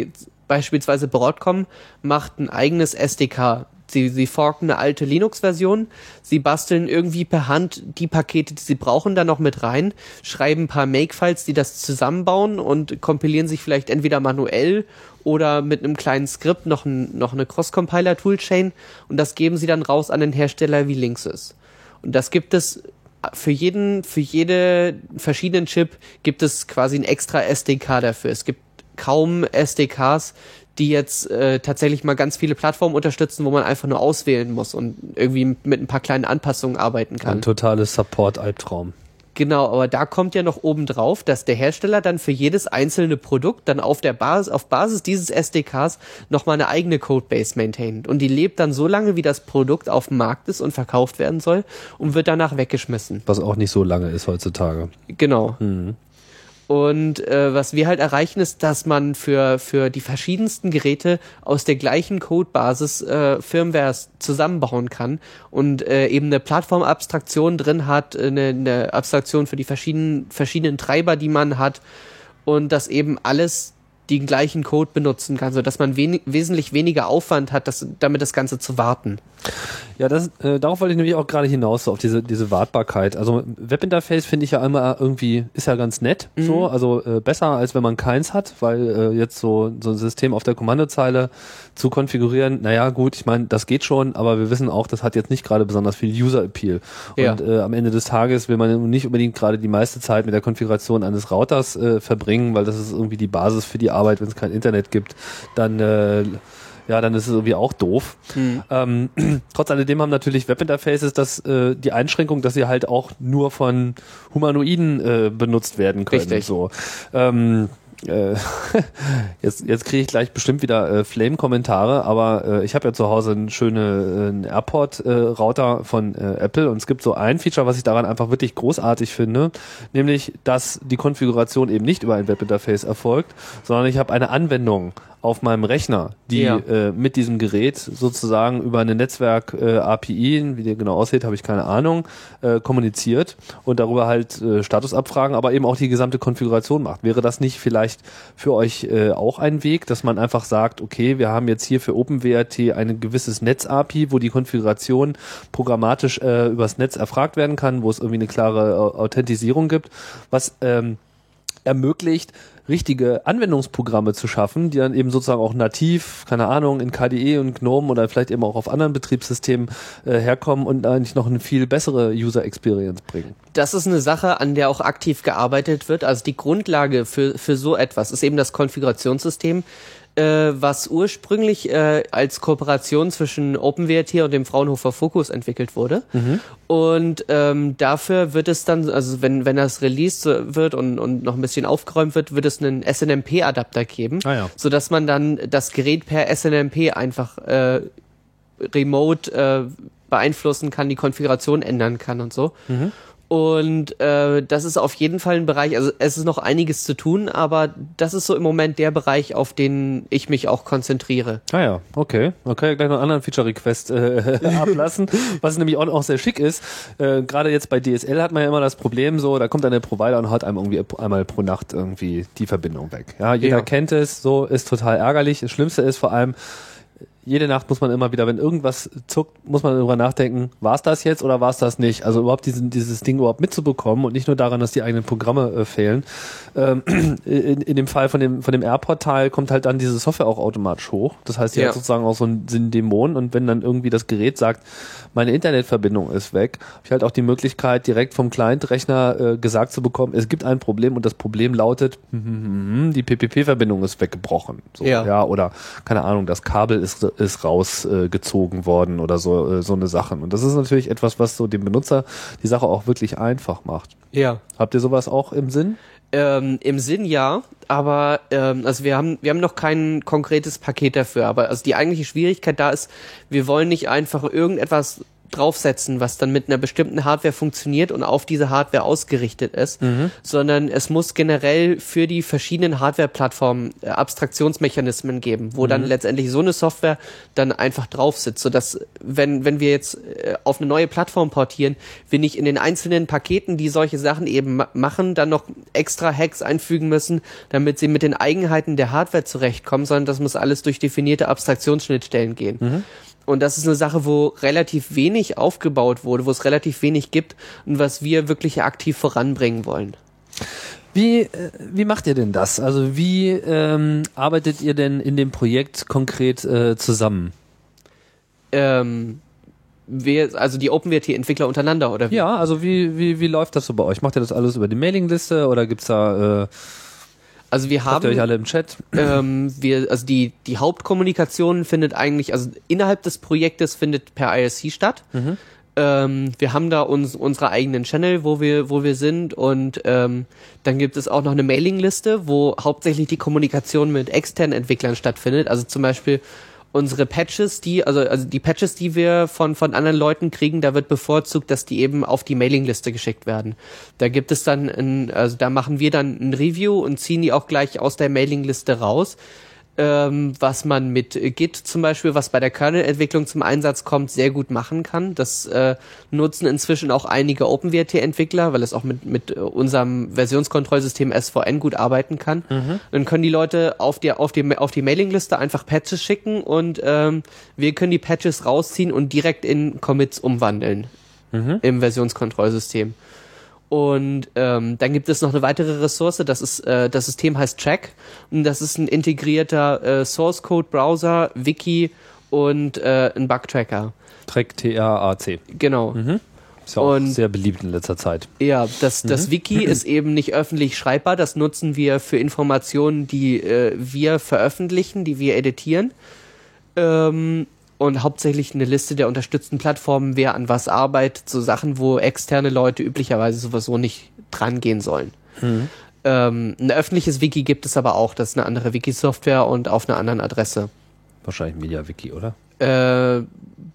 Speaker 3: beispielsweise Broadcom macht ein eigenes SDK. Sie, sie forken eine alte Linux-Version, sie basteln irgendwie per Hand die Pakete, die sie brauchen, da noch mit rein, schreiben ein paar Make-Files, die das zusammenbauen und kompilieren sich vielleicht entweder manuell oder mit einem kleinen Skript noch, ein, noch eine Cross-Compiler-Toolchain und das geben sie dann raus an den Hersteller wie Linksys. Und das gibt es für jeden, für jede verschiedenen Chip gibt es quasi ein extra SDK dafür. Es gibt kaum SDKs, die jetzt äh, tatsächlich mal ganz viele Plattformen unterstützen, wo man einfach nur auswählen muss und irgendwie mit ein paar kleinen Anpassungen arbeiten kann.
Speaker 2: Ein totales Support-Albtraum.
Speaker 3: Genau, aber da kommt ja noch oben drauf, dass der Hersteller dann für jedes einzelne Produkt dann auf der Basis, auf Basis dieses SDKs nochmal eine eigene Codebase maintaint. Und die lebt dann so lange, wie das Produkt auf dem Markt ist und verkauft werden soll und wird danach weggeschmissen.
Speaker 2: Was auch nicht so lange ist heutzutage.
Speaker 3: Genau. Und äh, was wir halt erreichen, ist, dass man für, für die verschiedensten Geräte aus der gleichen Codebasis äh, Firmwares zusammenbauen kann und äh, eben eine Plattformabstraktion drin hat, eine, eine Abstraktion für die verschiedenen, verschiedenen Treiber, die man hat und dass eben alles den gleichen Code benutzen kann, so dass man wenig, wesentlich weniger Aufwand hat, das, damit das Ganze zu warten.
Speaker 2: Ja, das, äh, darauf wollte ich nämlich auch gerade hinaus, so auf diese, diese Wartbarkeit. Also Webinterface finde ich ja immer irgendwie, ist ja ganz nett, so, also äh, besser als wenn man keins hat, weil äh, jetzt so, so ein System auf der Kommandozeile zu konfigurieren, naja gut, ich meine, das geht schon, aber wir wissen auch, das hat jetzt nicht gerade besonders viel User-Appeal.
Speaker 3: Ja.
Speaker 2: Und äh, am Ende des Tages will man nicht unbedingt gerade die meiste Zeit mit der Konfiguration eines Routers äh, verbringen, weil das ist irgendwie die Basis für die Arbeit, wenn es kein Internet gibt, dann äh, ja, dann ist es irgendwie auch doof. Ähm, <clears throat> trotz alledem haben natürlich Webinterfaces das, äh, die Einschränkung, dass sie halt auch nur von Humanoiden äh, benutzt werden können.
Speaker 3: Richtig.
Speaker 2: So. Ähm, äh, <laughs> jetzt jetzt kriege ich gleich bestimmt wieder äh, Flame-Kommentare, aber äh, ich habe ja zu Hause einen schönen äh, AirPort-Router von äh, Apple und es gibt so ein Feature, was ich daran einfach wirklich großartig finde, nämlich, dass die Konfiguration eben nicht über ein Webinterface erfolgt, sondern ich habe eine Anwendung auf meinem Rechner, die
Speaker 3: Ja.
Speaker 2: äh, mit diesem Gerät sozusagen über eine Netzwerk-API, wie die genau aussieht, habe ich keine Ahnung, äh, kommuniziert und darüber halt äh, Statusabfragen, aber eben auch die gesamte Konfiguration macht. Wäre das nicht vielleicht für euch äh, auch ein Weg, dass man einfach sagt, okay, wir haben jetzt hier für OpenWRT ein gewisses Netz-API, wo die Konfiguration programmatisch äh, übers Netz erfragt werden kann, wo es irgendwie eine klare äh, Authentisierung gibt, was ähm, ermöglicht, richtige Anwendungsprogramme zu schaffen, die dann eben sozusagen auch nativ, keine Ahnung, in KDE und GNOME oder vielleicht eben auch auf anderen Betriebssystemen äh, herkommen und eigentlich noch eine viel bessere User Experience bringen.
Speaker 3: Das ist eine Sache, an der auch aktiv gearbeitet wird. Also die Grundlage für, für so etwas ist eben das Konfigurationssystem, äh, was ursprünglich äh, als Kooperation zwischen OpenWrt und dem Fraunhofer Focus entwickelt wurde. Und ähm, dafür wird es dann, also wenn, wenn das released wird und, und noch ein bisschen aufgeräumt wird, wird es einen SNMP-Adapter geben,
Speaker 2: Ah ja.
Speaker 3: sodass man dann das Gerät per SNMP einfach äh, remote äh, beeinflussen kann, die Konfiguration ändern kann und so. Und äh, das ist auf jeden Fall ein Bereich, also es ist noch einiges zu tun, aber das ist so im Moment der Bereich, auf den ich mich auch konzentriere.
Speaker 2: Ah ja, okay. Okay, gleich noch einen anderen Feature-Request äh, <laughs> ablassen, was nämlich auch, auch sehr schick ist. Äh, Gerade jetzt bei DSL hat man ja immer das Problem so, da kommt dann der Provider und haut einem irgendwie einmal pro Nacht irgendwie die Verbindung weg. Ja, jeder
Speaker 3: Ja.
Speaker 2: kennt es, so ist total ärgerlich. Das Schlimmste ist vor allem, jede Nacht muss man immer wieder, wenn irgendwas zuckt, muss man darüber nachdenken, war es das jetzt oder war es das nicht? Also überhaupt diesen, dieses Ding überhaupt mitzubekommen und nicht nur daran, dass die eigenen Programme äh, fehlen. Ähm, <clears throat> in, in dem Fall von dem, von dem Airport-Teil kommt halt dann diese Software auch automatisch hoch. Das heißt, die
Speaker 3: Ja.
Speaker 2: hat sozusagen auch so einen, so einen Dämon und wenn dann irgendwie das Gerät sagt, meine Internetverbindung ist weg, habe ich halt auch die Möglichkeit, direkt vom Client-Rechner äh, gesagt zu bekommen, es gibt ein Problem und das Problem lautet, die PPP-Verbindung ist weggebrochen. So,
Speaker 3: Ja.
Speaker 2: ja, oder keine Ahnung, das Kabel ist, ist rausgezogen gezogen worden oder so, äh, so eine Sachen. Und das ist natürlich etwas, was so dem Benutzer die Sache auch wirklich einfach macht.
Speaker 3: Ja.
Speaker 2: Habt ihr sowas auch im Sinn?
Speaker 3: Ähm, Im Sinn ja, aber ähm, also wir haben wir haben noch kein konkretes Paket dafür, aber also die eigentliche Schwierigkeit da ist, wir wollen nicht einfach irgendetwas draufsetzen, was dann mit einer bestimmten Hardware funktioniert und auf diese Hardware ausgerichtet ist, sondern es muss generell für die verschiedenen Hardware-Plattformen äh, Abstraktionsmechanismen geben, wo dann letztendlich so eine Software dann einfach drauf sitzt, sodass wenn wenn wir jetzt äh, auf eine neue Plattform portieren, wir nicht in den einzelnen Paketen, die solche Sachen eben ma machen, dann noch extra Hacks einfügen müssen, damit sie mit den Eigenheiten der Hardware zurechtkommen, sondern das muss alles durch definierte Abstraktionsschnittstellen gehen. Und das ist eine Sache, wo relativ wenig aufgebaut wurde, wo es relativ wenig gibt und was wir wirklich aktiv voranbringen wollen.
Speaker 2: Wie, äh, wie macht ihr denn das? Also wie ähm, arbeitet ihr denn in dem Projekt konkret äh, zusammen?
Speaker 3: Ähm, wir, also die OpenWrt-Entwickler untereinander, oder wie?
Speaker 2: Ja, also wie, wie, wie läuft das so bei euch? Macht ihr das alles über die Mailingliste oder gibt's da, äh,
Speaker 3: Also wir
Speaker 2: habt ihr euch
Speaker 3: haben,
Speaker 2: alle im Chat?
Speaker 3: ähm, wir, also die, die Hauptkommunikation findet eigentlich, also innerhalb des Projektes findet per IRC statt. Ähm, wir haben da uns, unsere eigenen Channel, wo wir, wo wir sind und ähm, dann gibt es auch noch eine Mailingliste, wo hauptsächlich die Kommunikation mit externen Entwicklern stattfindet. Also zum Beispiel unsere Patches, die, also, also die Patches, die wir von, von anderen Leuten kriegen, da wird bevorzugt, dass die eben auf die Mailingliste geschickt werden. Da gibt es dann, ein, also da machen wir dann ein Review und ziehen die auch gleich aus der Mailingliste raus. Ähm, was man mit Git zum Beispiel, was bei der Kernel-Entwicklung zum Einsatz kommt, sehr gut machen kann. Das äh, nutzen inzwischen auch einige OpenWrt-Entwickler, weil es auch mit, mit äh, unserem Versionskontrollsystem SVN gut arbeiten kann. Dann können die Leute auf die, auf die, auf die Mailingliste einfach Patches schicken und ähm, wir können die Patches rausziehen und direkt in Commits umwandeln im Versionskontrollsystem. Und ähm, dann gibt es noch eine weitere Ressource, das ist äh, das System heißt Track und das ist ein integrierter äh, Source Code Browser, Wiki und äh, ein Bug Tracker.
Speaker 2: Track T-R-A-C.
Speaker 3: Genau.
Speaker 2: Ist ja auch
Speaker 3: Und-
Speaker 2: sehr beliebt in letzter Zeit.
Speaker 3: Ja, das, das Wiki ist <clears throat> eben nicht öffentlich schreibbar. Das nutzen wir für Informationen, die äh, wir veröffentlichen, die wir editieren. Ähm, und hauptsächlich eine Liste der unterstützten Plattformen, wer an was arbeitet, so Sachen, wo externe Leute üblicherweise sowieso nicht dran gehen sollen. Ähm, ein öffentliches Wiki gibt es aber auch, das ist eine andere Wiki-Software und auf einer anderen Adresse.
Speaker 2: Wahrscheinlich MediaWiki, oder?
Speaker 3: Äh,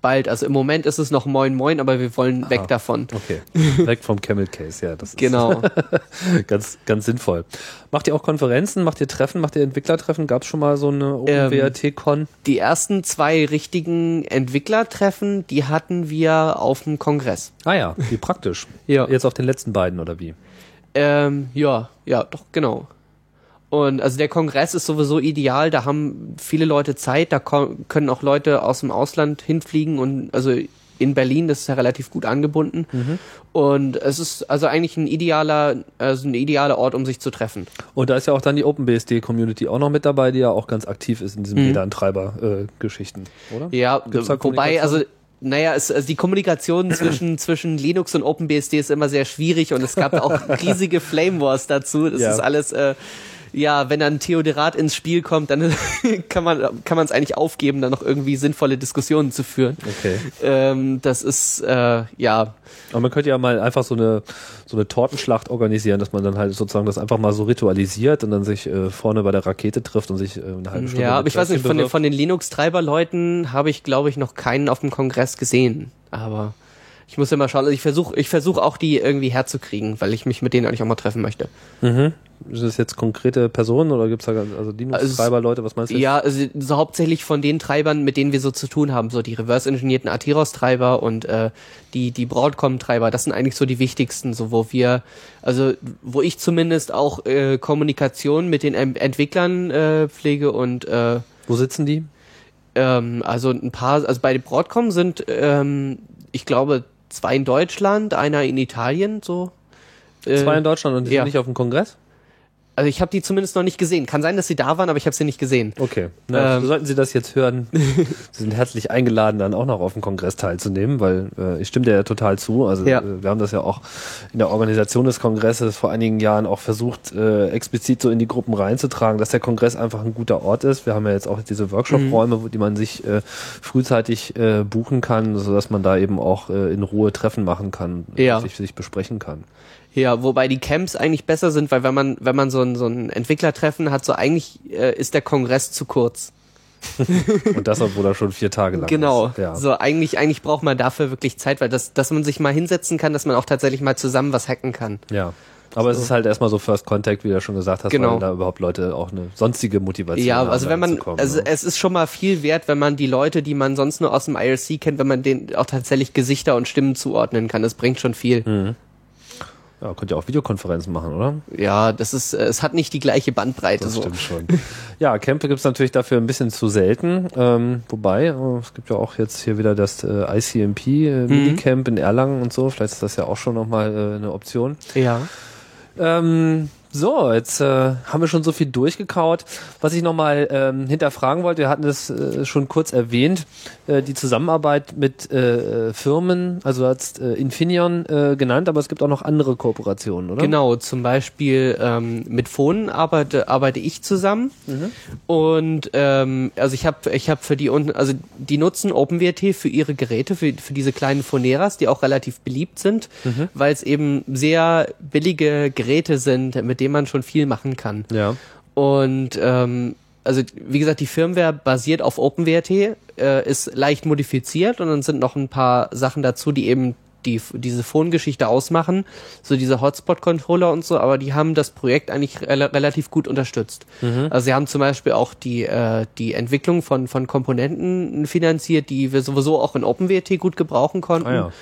Speaker 3: bald, also im Moment ist es noch Moin Moin, aber wir wollen weg davon.
Speaker 2: Okay. <laughs> Weg vom Camel Case, ja. Das ist
Speaker 3: Genau. <laughs>
Speaker 2: ganz, ganz sinnvoll. Macht ihr auch Konferenzen? Macht ihr Treffen? Macht ihr Entwicklertreffen? Gab es schon mal so eine
Speaker 3: Ähm,
Speaker 2: OpenWrt-Con?
Speaker 3: Die ersten zwei richtigen Entwicklertreffen, die hatten wir auf dem Kongress.
Speaker 2: Ah ja, wie praktisch. <laughs>
Speaker 3: Ja.
Speaker 2: Jetzt auf den letzten beiden, oder wie?
Speaker 3: Ähm, ja, ja, doch, genau. Und also der Kongress ist sowieso ideal, da haben viele Leute Zeit, da können auch Leute aus dem Ausland hinfliegen und also in Berlin, das ist ja relativ gut angebunden. Und es ist also eigentlich ein idealer, also ein idealer Ort, um sich zu treffen.
Speaker 2: Und da ist ja auch dann die OpenBSD-Community auch noch mit dabei, die ja auch ganz aktiv ist in diesen oder?
Speaker 3: Mhm. Ja,
Speaker 2: Gibt's da
Speaker 3: wobei,
Speaker 2: Kommunikation?
Speaker 3: also naja, es, also die Kommunikation <clears throat> zwischen, zwischen Linux und OpenBSD ist immer sehr schwierig und es gab auch <laughs> riesige Flame Wars dazu. Das
Speaker 2: Ja.
Speaker 3: ist alles, äh, ja, wenn dann Theodorat ins Spiel kommt, dann <laughs> kann man kann man es eigentlich aufgeben, dann noch irgendwie sinnvolle Diskussionen zu führen.
Speaker 2: Okay.
Speaker 3: Ähm, das ist äh, ja
Speaker 2: Aber man könnte ja mal einfach so eine, so eine Tortenschlacht organisieren, dass man dann halt sozusagen das einfach mal so ritualisiert und dann sich äh, vorne bei der Rakete trifft und sich äh, eine halbe Stunde
Speaker 3: ja, aber ich weiß nicht, von den, von den Linux-Treiber-Leuten habe ich, glaube ich, noch keinen auf dem Kongress gesehen. Aber ich muss ja mal schauen. Also ich versuche ich versuch auch die irgendwie herzukriegen, weil ich mich mit denen eigentlich auch mal treffen möchte.
Speaker 2: Ist das jetzt konkrete Personen oder gibt's da also Linux-Treiber-Leute, was meinst du?
Speaker 3: Ja, also so hauptsächlich von den Treibern, mit denen wir so zu tun haben, so die reverse-engineerten Atheros-Treiber und äh, die die Broadcom-Treiber, das sind eigentlich so die wichtigsten, so wo wir, also wo ich zumindest auch äh, Kommunikation mit den Entwicklern äh, pflege und äh,
Speaker 2: Wo sitzen die?
Speaker 3: ähm, also ein paar, also bei Broadcom sind, ähm, ich glaube, zwei in Deutschland, einer in Italien, so. Äh,
Speaker 2: Zwei in Deutschland und die
Speaker 3: ja.
Speaker 2: sind nicht auf dem Kongress?
Speaker 3: Also ich habe die zumindest noch nicht gesehen. Kann sein, dass sie da waren, aber ich habe sie nicht gesehen.
Speaker 2: Okay. Na,
Speaker 3: Ähm.
Speaker 2: sollten Sie das jetzt hören, <laughs> Sie sind herzlich eingeladen, dann auch noch auf dem Kongress teilzunehmen, weil äh, ich stimme dir ja total zu. Also
Speaker 3: Ja.
Speaker 2: äh, wir haben das ja auch in der Organisation des Kongresses vor einigen Jahren auch versucht, äh, explizit so in die Gruppen reinzutragen, dass der Kongress einfach ein guter Ort ist. Wir haben ja jetzt auch diese Workshop-Räume, wo die man sich äh, frühzeitig äh, buchen kann, sodass man da eben auch äh, in Ruhe Treffen machen kann,
Speaker 3: Ja.
Speaker 2: sich, sich besprechen kann.
Speaker 3: Ja, wobei die Camps eigentlich besser sind, weil wenn man, wenn man so ein, so ein Entwicklertreffen hat, so eigentlich äh, ist der Kongress zu kurz. <laughs>
Speaker 2: Und das, obwohl er schon vier Tage lang
Speaker 3: Genau.
Speaker 2: ist. Ja.
Speaker 3: So eigentlich, eigentlich braucht man dafür wirklich Zeit, weil das, dass man sich mal hinsetzen kann, dass man auch tatsächlich mal zusammen was hacken kann.
Speaker 2: Ja. Aber es ist halt erstmal so First Contact, wie du ja schon gesagt hast,
Speaker 3: Genau.
Speaker 2: weil da überhaupt Leute auch eine sonstige Motivation
Speaker 3: Ja,
Speaker 2: haben.
Speaker 3: also
Speaker 2: da
Speaker 3: wenn man, also
Speaker 2: ne?
Speaker 3: es ist schon mal viel wert, wenn man die Leute, die man sonst nur aus dem IRC kennt, wenn man denen auch tatsächlich Gesichter und Stimmen zuordnen kann. Das bringt schon viel.
Speaker 2: Hm. Ja, könnt ihr auch Videokonferenzen machen, oder?
Speaker 3: Ja, das ist, äh, es hat nicht die gleiche Bandbreite.
Speaker 2: Das
Speaker 3: so.
Speaker 2: stimmt schon. Ja, Camp gibt's natürlich dafür ein bisschen zu selten. Ähm, wobei, äh, es gibt ja auch jetzt hier wieder das äh, ICMP äh, Minicamp in Erlangen und so. Vielleicht ist das ja auch schon nochmal äh, eine Option.
Speaker 3: Ja.
Speaker 2: Ähm, So, jetzt äh, haben wir schon so viel durchgekaut. Was ich nochmal ähm, hinterfragen wollte, wir hatten es äh, schon kurz erwähnt, äh, die Zusammenarbeit mit äh, Firmen, also hat äh, Infineon äh, genannt, aber es gibt auch noch andere Kooperationen, oder?
Speaker 3: Genau, zum Beispiel ähm, mit Phonen arbeite, arbeite ich zusammen und ähm, also ich habe ich hab für die unten, also die nutzen OpenWrt für ihre Geräte, für, für diese kleinen Phoneras, die auch relativ beliebt sind, weil es eben sehr billige Geräte sind, mit denen man schon viel machen kann.
Speaker 2: Ja.
Speaker 3: Und ähm, also wie gesagt, die Firmware basiert auf OpenWrt, äh, ist leicht modifiziert und dann sind noch ein paar Sachen dazu, die eben die diese Phone-Geschichte ausmachen, so diese Hotspot-Controller und so, aber die haben das Projekt eigentlich rel relativ gut unterstützt. Also sie haben zum Beispiel auch die äh, die Entwicklung von von Komponenten finanziert, die wir sowieso auch in OpenWrt gut gebrauchen konnten.
Speaker 2: Ah, ja.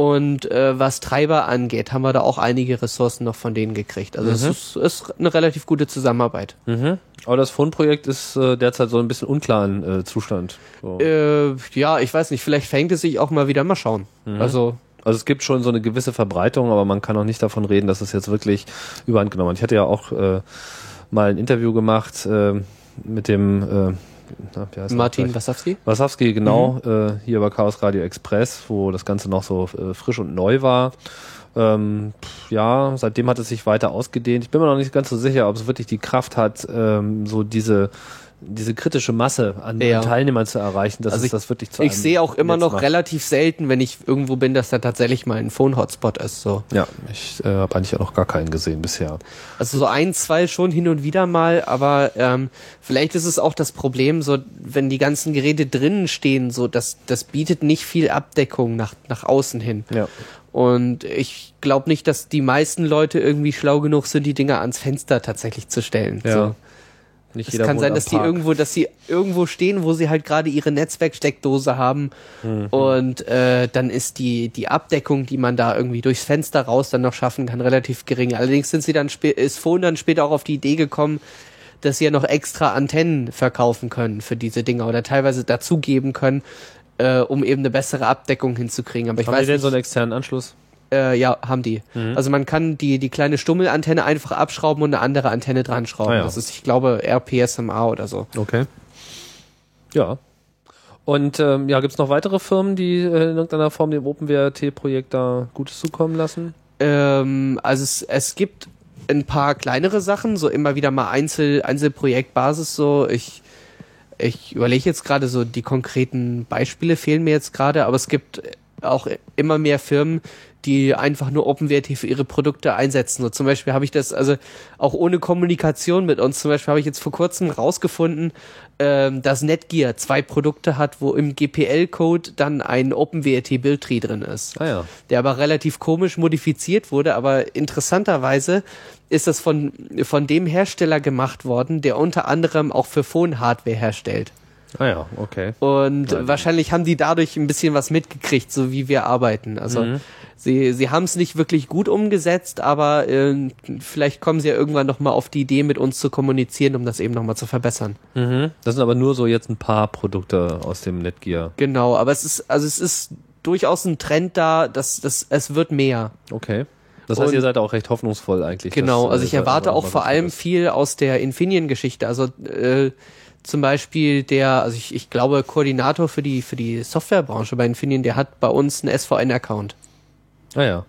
Speaker 3: Und äh, was Treiber angeht, haben wir da auch einige Ressourcen noch von denen gekriegt. Also es ist, ist eine relativ gute Zusammenarbeit.
Speaker 2: Mhm. Aber das Phone-Projekt ist äh, derzeit so ein bisschen unklaren äh, Zustand. So.
Speaker 3: Äh, ja, ich weiß nicht, vielleicht fängt es sich auch mal wieder mal schauen. Also
Speaker 2: Also es gibt schon so eine gewisse Verbreitung, aber man kann auch nicht davon reden, dass es jetzt wirklich überhand genommen hat. Ich hatte ja auch äh, mal ein Interview gemacht äh, mit dem
Speaker 3: Martin? Wasowski?
Speaker 2: Wasowski, genau, äh, hier bei Chaos Radio Express, wo das Ganze noch so äh, frisch und neu war. Ähm, ja, seitdem hat es sich weiter ausgedehnt. Ich bin mir noch nicht ganz so sicher, ob es wirklich die Kraft hat, ähm, so diese diese kritische Masse an,
Speaker 3: Ja.
Speaker 2: an Teilnehmern zu erreichen, dass
Speaker 3: Also
Speaker 2: es
Speaker 3: ich-
Speaker 2: das wirklich zu
Speaker 3: Ich sehe auch immer
Speaker 2: Netz
Speaker 3: noch
Speaker 2: macht.
Speaker 3: relativ selten, wenn ich irgendwo bin, dass da tatsächlich mal ein Phone-Hotspot ist. So.
Speaker 2: Ja, ich äh, habe eigentlich auch noch gar keinen gesehen bisher.
Speaker 3: Also so ein, zwei schon hin und wieder mal, aber ähm, vielleicht ist es auch das Problem, so wenn die ganzen Geräte drinnen stehen, so das, das bietet nicht viel Abdeckung nach, nach außen hin.
Speaker 2: Ja.
Speaker 3: Und ich glaube nicht, dass die meisten Leute irgendwie schlau genug sind, die Dinger ans Fenster tatsächlich zu stellen.
Speaker 2: Ja.
Speaker 3: So.
Speaker 2: Nicht
Speaker 3: Es kann sein, dass die
Speaker 2: Park.
Speaker 3: irgendwo, dass sie irgendwo stehen, wo sie halt gerade ihre Netzwerksteckdose haben
Speaker 2: Mhm.
Speaker 3: und äh, dann ist die die Abdeckung, die man da irgendwie durchs Fenster raus dann noch schaffen kann, relativ gering. Allerdings sind sie dann ist Phone dann später auch auf die Idee gekommen, dass sie ja noch extra Antennen verkaufen können für diese Dinger oder teilweise dazugeben können, äh, um eben eine bessere Abdeckung hinzukriegen. Aber ich
Speaker 2: Haben
Speaker 3: weiß
Speaker 2: die denn
Speaker 3: nicht,
Speaker 2: so einen externen Anschluss?
Speaker 3: Äh, ja, haben die.
Speaker 2: Mhm.
Speaker 3: Also man kann die, die kleine Stummelantenne einfach abschrauben und eine andere Antenne dran schrauben.
Speaker 2: Ah ja.
Speaker 3: Das ist, ich glaube, RPSMA oder so.
Speaker 2: Okay. Ja. Und ähm, ja, gibt's noch weitere Firmen, die äh, in irgendeiner Form dem OpenWrt-Projekt da Gutes zukommen lassen?
Speaker 3: Ähm, also es, es gibt ein paar kleinere Sachen, so immer wieder mal Einzel, Einzelprojektbasis, so ich, ich überlege jetzt gerade so, die konkreten Beispiele fehlen mir jetzt gerade, aber es gibt auch immer mehr Firmen, die einfach nur OpenWrt für ihre Produkte einsetzen. So zum Beispiel habe ich das, also auch ohne Kommunikation mit uns, zum Beispiel habe ich jetzt vor kurzem rausgefunden, ähm, dass Netgear zwei Produkte hat, wo im GPL-Code dann ein OpenWrt-Bildtree drin ist
Speaker 2: Ah ja.
Speaker 3: der aber relativ komisch modifiziert wurde, aber interessanterweise ist das von, von dem Hersteller gemacht worden, der unter anderem auch für Phone-Hardware herstellt.
Speaker 2: Ah ja, okay.
Speaker 3: Und wahrscheinlich haben die dadurch ein bisschen was mitgekriegt, so wie wir arbeiten. Also sie, sie haben es nicht wirklich gut umgesetzt, aber äh, vielleicht kommen sie ja irgendwann nochmal auf die Idee, mit uns zu kommunizieren, um das eben nochmal zu verbessern.
Speaker 2: Mhm. Das sind aber nur so jetzt ein paar Produkte aus dem Netgear.
Speaker 3: Genau, aber es ist, also es ist durchaus ein Trend da, dass, dass es wird mehr.
Speaker 2: Okay. Das heißt,
Speaker 3: Und-
Speaker 2: ihr seid auch recht hoffnungsvoll eigentlich.
Speaker 3: Genau,
Speaker 2: dass,
Speaker 3: also
Speaker 2: äh,
Speaker 3: ich
Speaker 2: das
Speaker 3: erwarte auch vor allem
Speaker 2: ist.
Speaker 3: viel aus der Infineon-Geschichte. Also äh, zum Beispiel der, also ich, ich glaube, Koordinator für die für die Softwarebranche bei Infineon, der hat bei uns einen SVN-Account.
Speaker 2: Ah ja.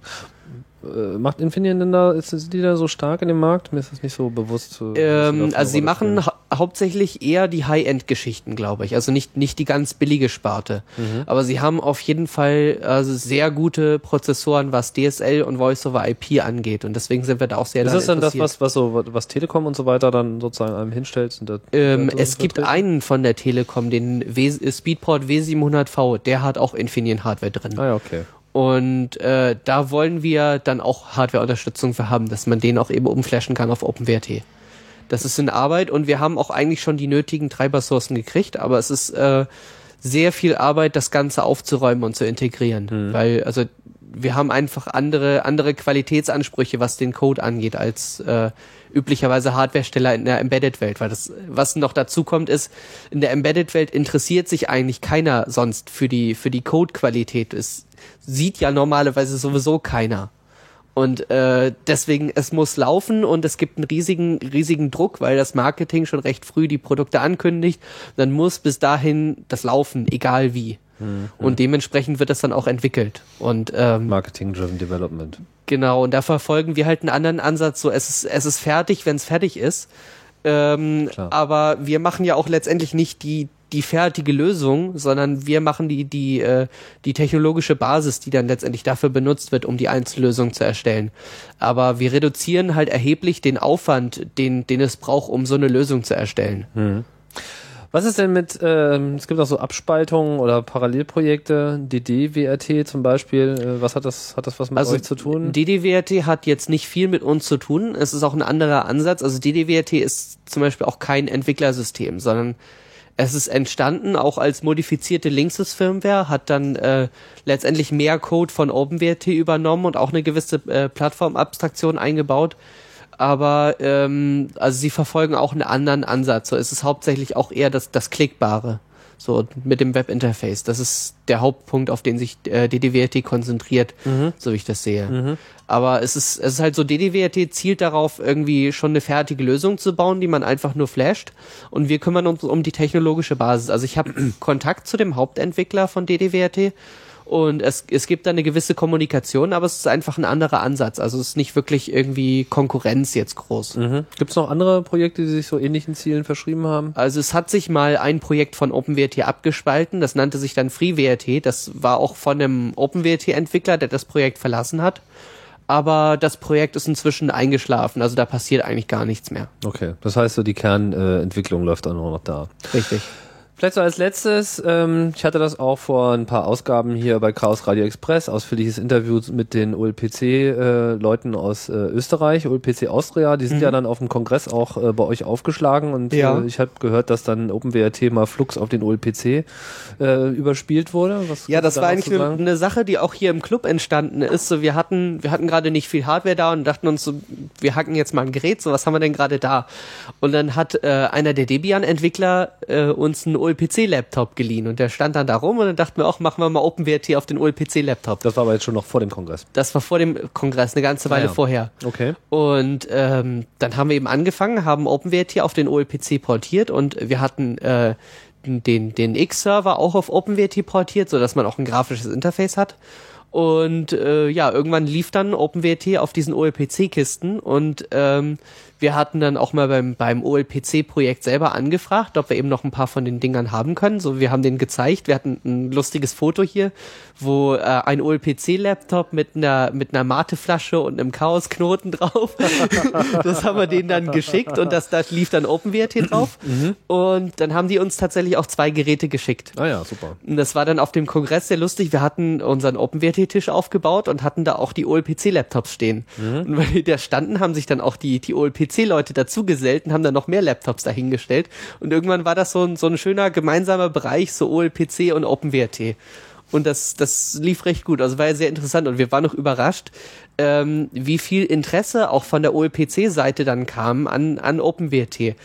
Speaker 2: Äh, macht Infineon denn da, ist, sind die da so stark in dem Markt? Mir ist das nicht so bewusst. äh,
Speaker 3: Ähm, also sie machen hau hauptsächlich eher die High-End-Geschichten, glaube ich. Also nicht nicht die ganz billige Sparte.
Speaker 2: Mhm.
Speaker 3: Aber sie haben auf jeden Fall also sehr gute Prozessoren, was DSL und Voice-over-IP angeht. Und deswegen sind wir da auch sehr
Speaker 2: Ist das dann das, was, was so, was Telekom und so weiter dann sozusagen einem hinstellt?
Speaker 3: Ähm,
Speaker 2: so
Speaker 3: es gibt einen von der Telekom, den w Speedport W700V, der hat auch Infineon Hardware drin.
Speaker 2: Ah ja, okay.
Speaker 3: Und äh, da wollen wir dann auch Hardware-Unterstützung für haben, dass man den auch eben umflashen kann auf OpenWrt. Das ist in Arbeit und wir haben auch eigentlich schon die nötigen Treibersourcen gekriegt, aber es ist äh, sehr viel Arbeit, das Ganze aufzuräumen und zu integrieren. Weil, also wir haben einfach andere, andere Qualitätsansprüche, was den Code angeht, als äh, üblicherweise Hardwaresteller in der Embedded-Welt. Weil das, was noch dazu kommt, ist, in der Embedded-Welt interessiert sich eigentlich keiner sonst für die, für die Code-Qualität. Es sieht ja normalerweise sowieso keiner. Und äh, deswegen, es muss laufen und es gibt einen riesigen, riesigen Druck, weil das Marketing schon recht früh die Produkte ankündigt. Dann muss bis dahin das laufen, egal wie. Mhm. Und dementsprechend wird das dann auch entwickelt. Und ähm,
Speaker 2: Marketing-driven Development.
Speaker 3: Genau, und da verfolgen wir halt einen anderen Ansatz. So, es ist, es ist fertig, wenn es fertig ist. Ähm, aber wir machen ja auch letztendlich nicht die die fertige Lösung, sondern wir machen die, die, äh, die technologische Basis, die dann letztendlich dafür benutzt wird, um die Einzellösung zu erstellen. Aber wir reduzieren halt erheblich den Aufwand, den, den es braucht, um so eine Lösung zu erstellen.
Speaker 2: Mhm. Was ist denn mit, ähm, es gibt auch so Abspaltungen oder Parallelprojekte, DDWRT zum Beispiel, äh, was hat das, hat das was mit also euch zu tun?
Speaker 3: DDWRT hat jetzt nicht viel mit uns zu tun, es ist auch ein anderer Ansatz, also DDWRT ist zum Beispiel auch kein Entwicklersystem, sondern es ist entstanden auch als modifizierte Linksys-Firmware, hat dann äh, letztendlich mehr Code von OpenWrt übernommen und auch eine gewisse äh, Plattformabstraktion eingebaut. Aber ähm, also sie verfolgen auch einen anderen Ansatz. So ist es hauptsächlich auch eher das, das Klickbare so mit dem Webinterface. Das ist der Hauptpunkt, auf den sich äh, DDWRT konzentriert, mhm. so wie ich das sehe. Mhm. Aber es ist, es ist halt so, DDWRT zielt darauf, irgendwie schon eine fertige Lösung zu bauen, die man einfach nur flasht. Und wir kümmern uns um die technologische Basis. Also ich habe <clears throat> Kontakt zu dem Hauptentwickler von DDWRT und es, es gibt da eine gewisse Kommunikation, aber es ist einfach ein anderer Ansatz. Also es ist nicht wirklich irgendwie Konkurrenz jetzt groß.
Speaker 2: Mhm. Gibt es noch andere Projekte, die sich so ähnlichen Zielen verschrieben haben?
Speaker 3: Also es hat sich mal ein Projekt von OpenWrt abgespalten, das nannte sich dann FreeWrt. Das war auch von einem OpenWrt-Entwickler, der das Projekt verlassen hat. Aber das Projekt ist inzwischen eingeschlafen, also da passiert eigentlich gar nichts mehr.
Speaker 2: Okay, das heißt so, die Kernentwicklung äh, läuft auch noch da.
Speaker 3: Richtig.
Speaker 2: Vielleicht so als letztes, ähm, ich hatte das auch vor ein paar Ausgaben hier bei Chaos Radio Express, ausführliches Interview mit den OLPC-Leuten äh, aus äh, Österreich, OLPC Austria, die sind mhm. ja dann auf dem Kongress auch äh, bei euch aufgeschlagen und ja. äh, ich habe gehört, dass dann OpenWrt mal Flux auf den OLPC äh, überspielt wurde.
Speaker 3: Was ja, das war eigentlich eine, eine Sache, die auch hier im Club entstanden ist. So, wir hatten, wir hatten gerade nicht viel Hardware da und dachten uns so, wir hacken jetzt mal ein Gerät, so was haben wir denn gerade da? Und dann hat äh, einer der Debian-Entwickler äh, uns ein OLPC-Laptop geliehen und der stand dann da rum und dann dachten wir auch, machen wir mal OpenWrt auf den OLPC-Laptop.
Speaker 2: Das war aber jetzt schon noch vor dem Kongress.
Speaker 3: Das war vor dem Kongress, eine ganze Weile ah, ja. vorher.
Speaker 2: Okay.
Speaker 3: Und ähm, dann haben wir eben angefangen, haben OpenWrt auf den OLPC portiert und wir hatten äh, den, den X-Server auch auf OpenWrt portiert, so dass man auch ein grafisches Interface hat. Und äh, ja, irgendwann lief dann OpenWrt auf diesen OLPC-Kisten und ähm, wir hatten dann auch mal beim, beim OLPC-Projekt selber angefragt, ob wir eben noch ein paar von den Dingern haben können. So, wir haben den gezeigt. Wir hatten ein lustiges Foto hier, wo äh, ein OLPC-Laptop mit einer, mit einer Mateflasche und einem Chaosknoten <laughs> drauf. das haben wir denen dann geschickt und das, das lief dann OpenWrt drauf. Mhm. Und dann haben die uns tatsächlich auch zwei Geräte geschickt.
Speaker 2: Ah ja, super.
Speaker 3: Und das war dann auf dem Kongress sehr lustig. Wir hatten unseren OpenWrt-Tisch aufgebaut und hatten da auch die OLPC-Laptops stehen. Mhm. Und weil die da standen, haben sich dann auch die, die OLPC PC-Leute dazugesellt und haben dann noch mehr Laptops dahingestellt. Und irgendwann war das so ein, so ein schöner gemeinsamer Bereich, so OLPC und OpenWrt. Und das, das lief recht gut. Also war ja sehr interessant. Und wir waren noch überrascht, ähm, wie viel Interesse auch von der OLPC-Seite dann kam an, an OpenWrt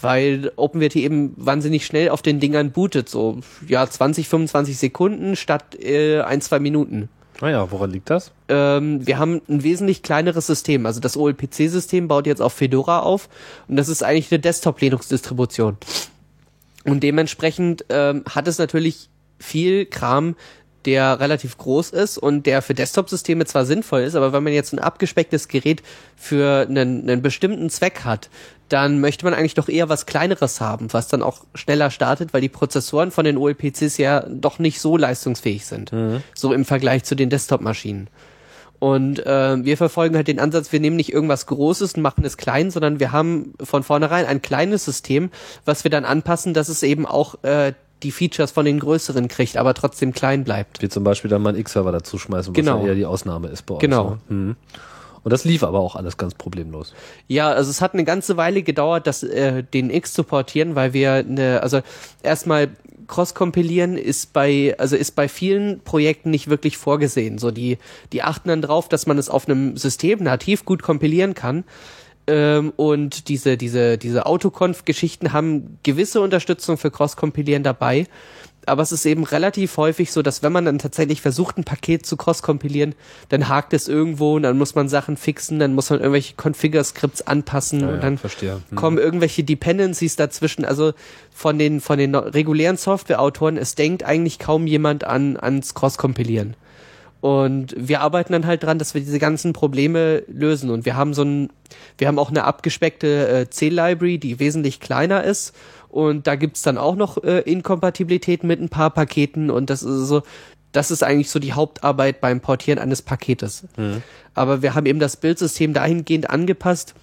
Speaker 3: weil OpenWrt eben wahnsinnig schnell auf den Dingern bootet, so ja 20, 25 Sekunden statt äh, ein, zwei Minuten.
Speaker 2: Naja, woran liegt das?
Speaker 3: Ähm, wir haben ein wesentlich kleineres System. Also das OLPC-System baut jetzt auf Fedora auf und das ist eigentlich eine Desktop-Linux-Distribution. Und dementsprechend ähm, hat es natürlich viel Kram, der relativ groß ist und der für Desktop-Systeme zwar sinnvoll ist, aber wenn man jetzt ein abgespecktes Gerät für einen, einen bestimmten Zweck hat, dann möchte man eigentlich doch eher was Kleineres haben, was dann auch schneller startet, weil die Prozessoren von den OLPCs ja doch nicht so leistungsfähig sind, mhm. so im Vergleich zu den Desktop-Maschinen. Und äh, wir verfolgen halt den Ansatz, wir nehmen nicht irgendwas Großes und machen es klein, sondern wir haben von vornherein ein kleines System, was wir dann anpassen, dass es eben auch äh, die Features von den größeren kriegt, aber trotzdem klein bleibt.
Speaker 2: Wie zum Beispiel dann mal einen X-Server dazu schmeißen, was
Speaker 3: genau.
Speaker 2: ja eher die Ausnahme ist bei
Speaker 3: uns. Genau. Ne?
Speaker 2: Mhm. Und das lief aber auch alles ganz problemlos.
Speaker 3: Ja, also es hat eine ganze Weile gedauert, das äh, den X zu portieren, weil wir eine, also erstmal Cross-Kompilieren ist bei, also ist bei vielen Projekten nicht wirklich vorgesehen. So die, die achten dann drauf, dass man es auf einem System nativ gut kompilieren kann. Ähm, und diese, diese, diese Autoconf-Geschichten haben gewisse Unterstützung für Cross-Kompilieren dabei aber es ist eben relativ häufig so, dass wenn man dann tatsächlich versucht, ein Paket zu cross-kompilieren, dann hakt es irgendwo und dann muss man Sachen fixen, dann muss man irgendwelche Configure-Scripts anpassen
Speaker 2: Ja,
Speaker 3: und dann.
Speaker 2: Hm.
Speaker 3: kommen irgendwelche Dependencies dazwischen. Also von den, von den regulären Softwareautoren, es denkt eigentlich kaum jemand an, ans Cross-Kompilieren. Und wir arbeiten dann halt dran, dass wir diese ganzen Probleme lösen. Und wir haben so ein, wir haben auch eine abgespeckte äh, C-Library, die wesentlich kleiner ist. Und da gibt's dann auch noch äh, Inkompatibilitäten mit ein paar Paketen. Und das ist so, das ist eigentlich so die Hauptarbeit beim Portieren eines Paketes. Aber wir haben eben das Bildsystem dahingehend angepasst,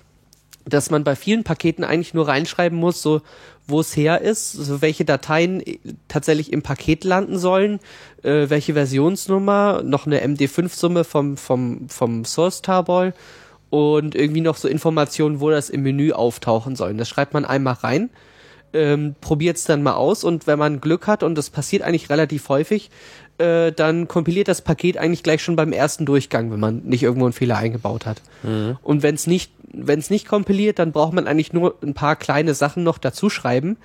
Speaker 3: dass man bei vielen Paketen eigentlich nur reinschreiben muss, so wo es her ist, so welche Dateien äh, tatsächlich im Paket landen sollen, äh, welche Versionsnummer, noch eine MD5-Summe vom, vom, vom Source Tarball und irgendwie noch so Informationen, wo das im Menü auftauchen soll. Das schreibt man einmal rein, ähm, probiert es dann mal aus und wenn man Glück hat, und das passiert eigentlich relativ häufig, äh, dann kompiliert das Paket eigentlich gleich schon beim ersten Durchgang, wenn man nicht irgendwo einen Fehler eingebaut hat. Und wenn es nicht, wenn es nicht kompiliert, dann braucht man eigentlich nur ein paar kleine Sachen noch dazu schreiben,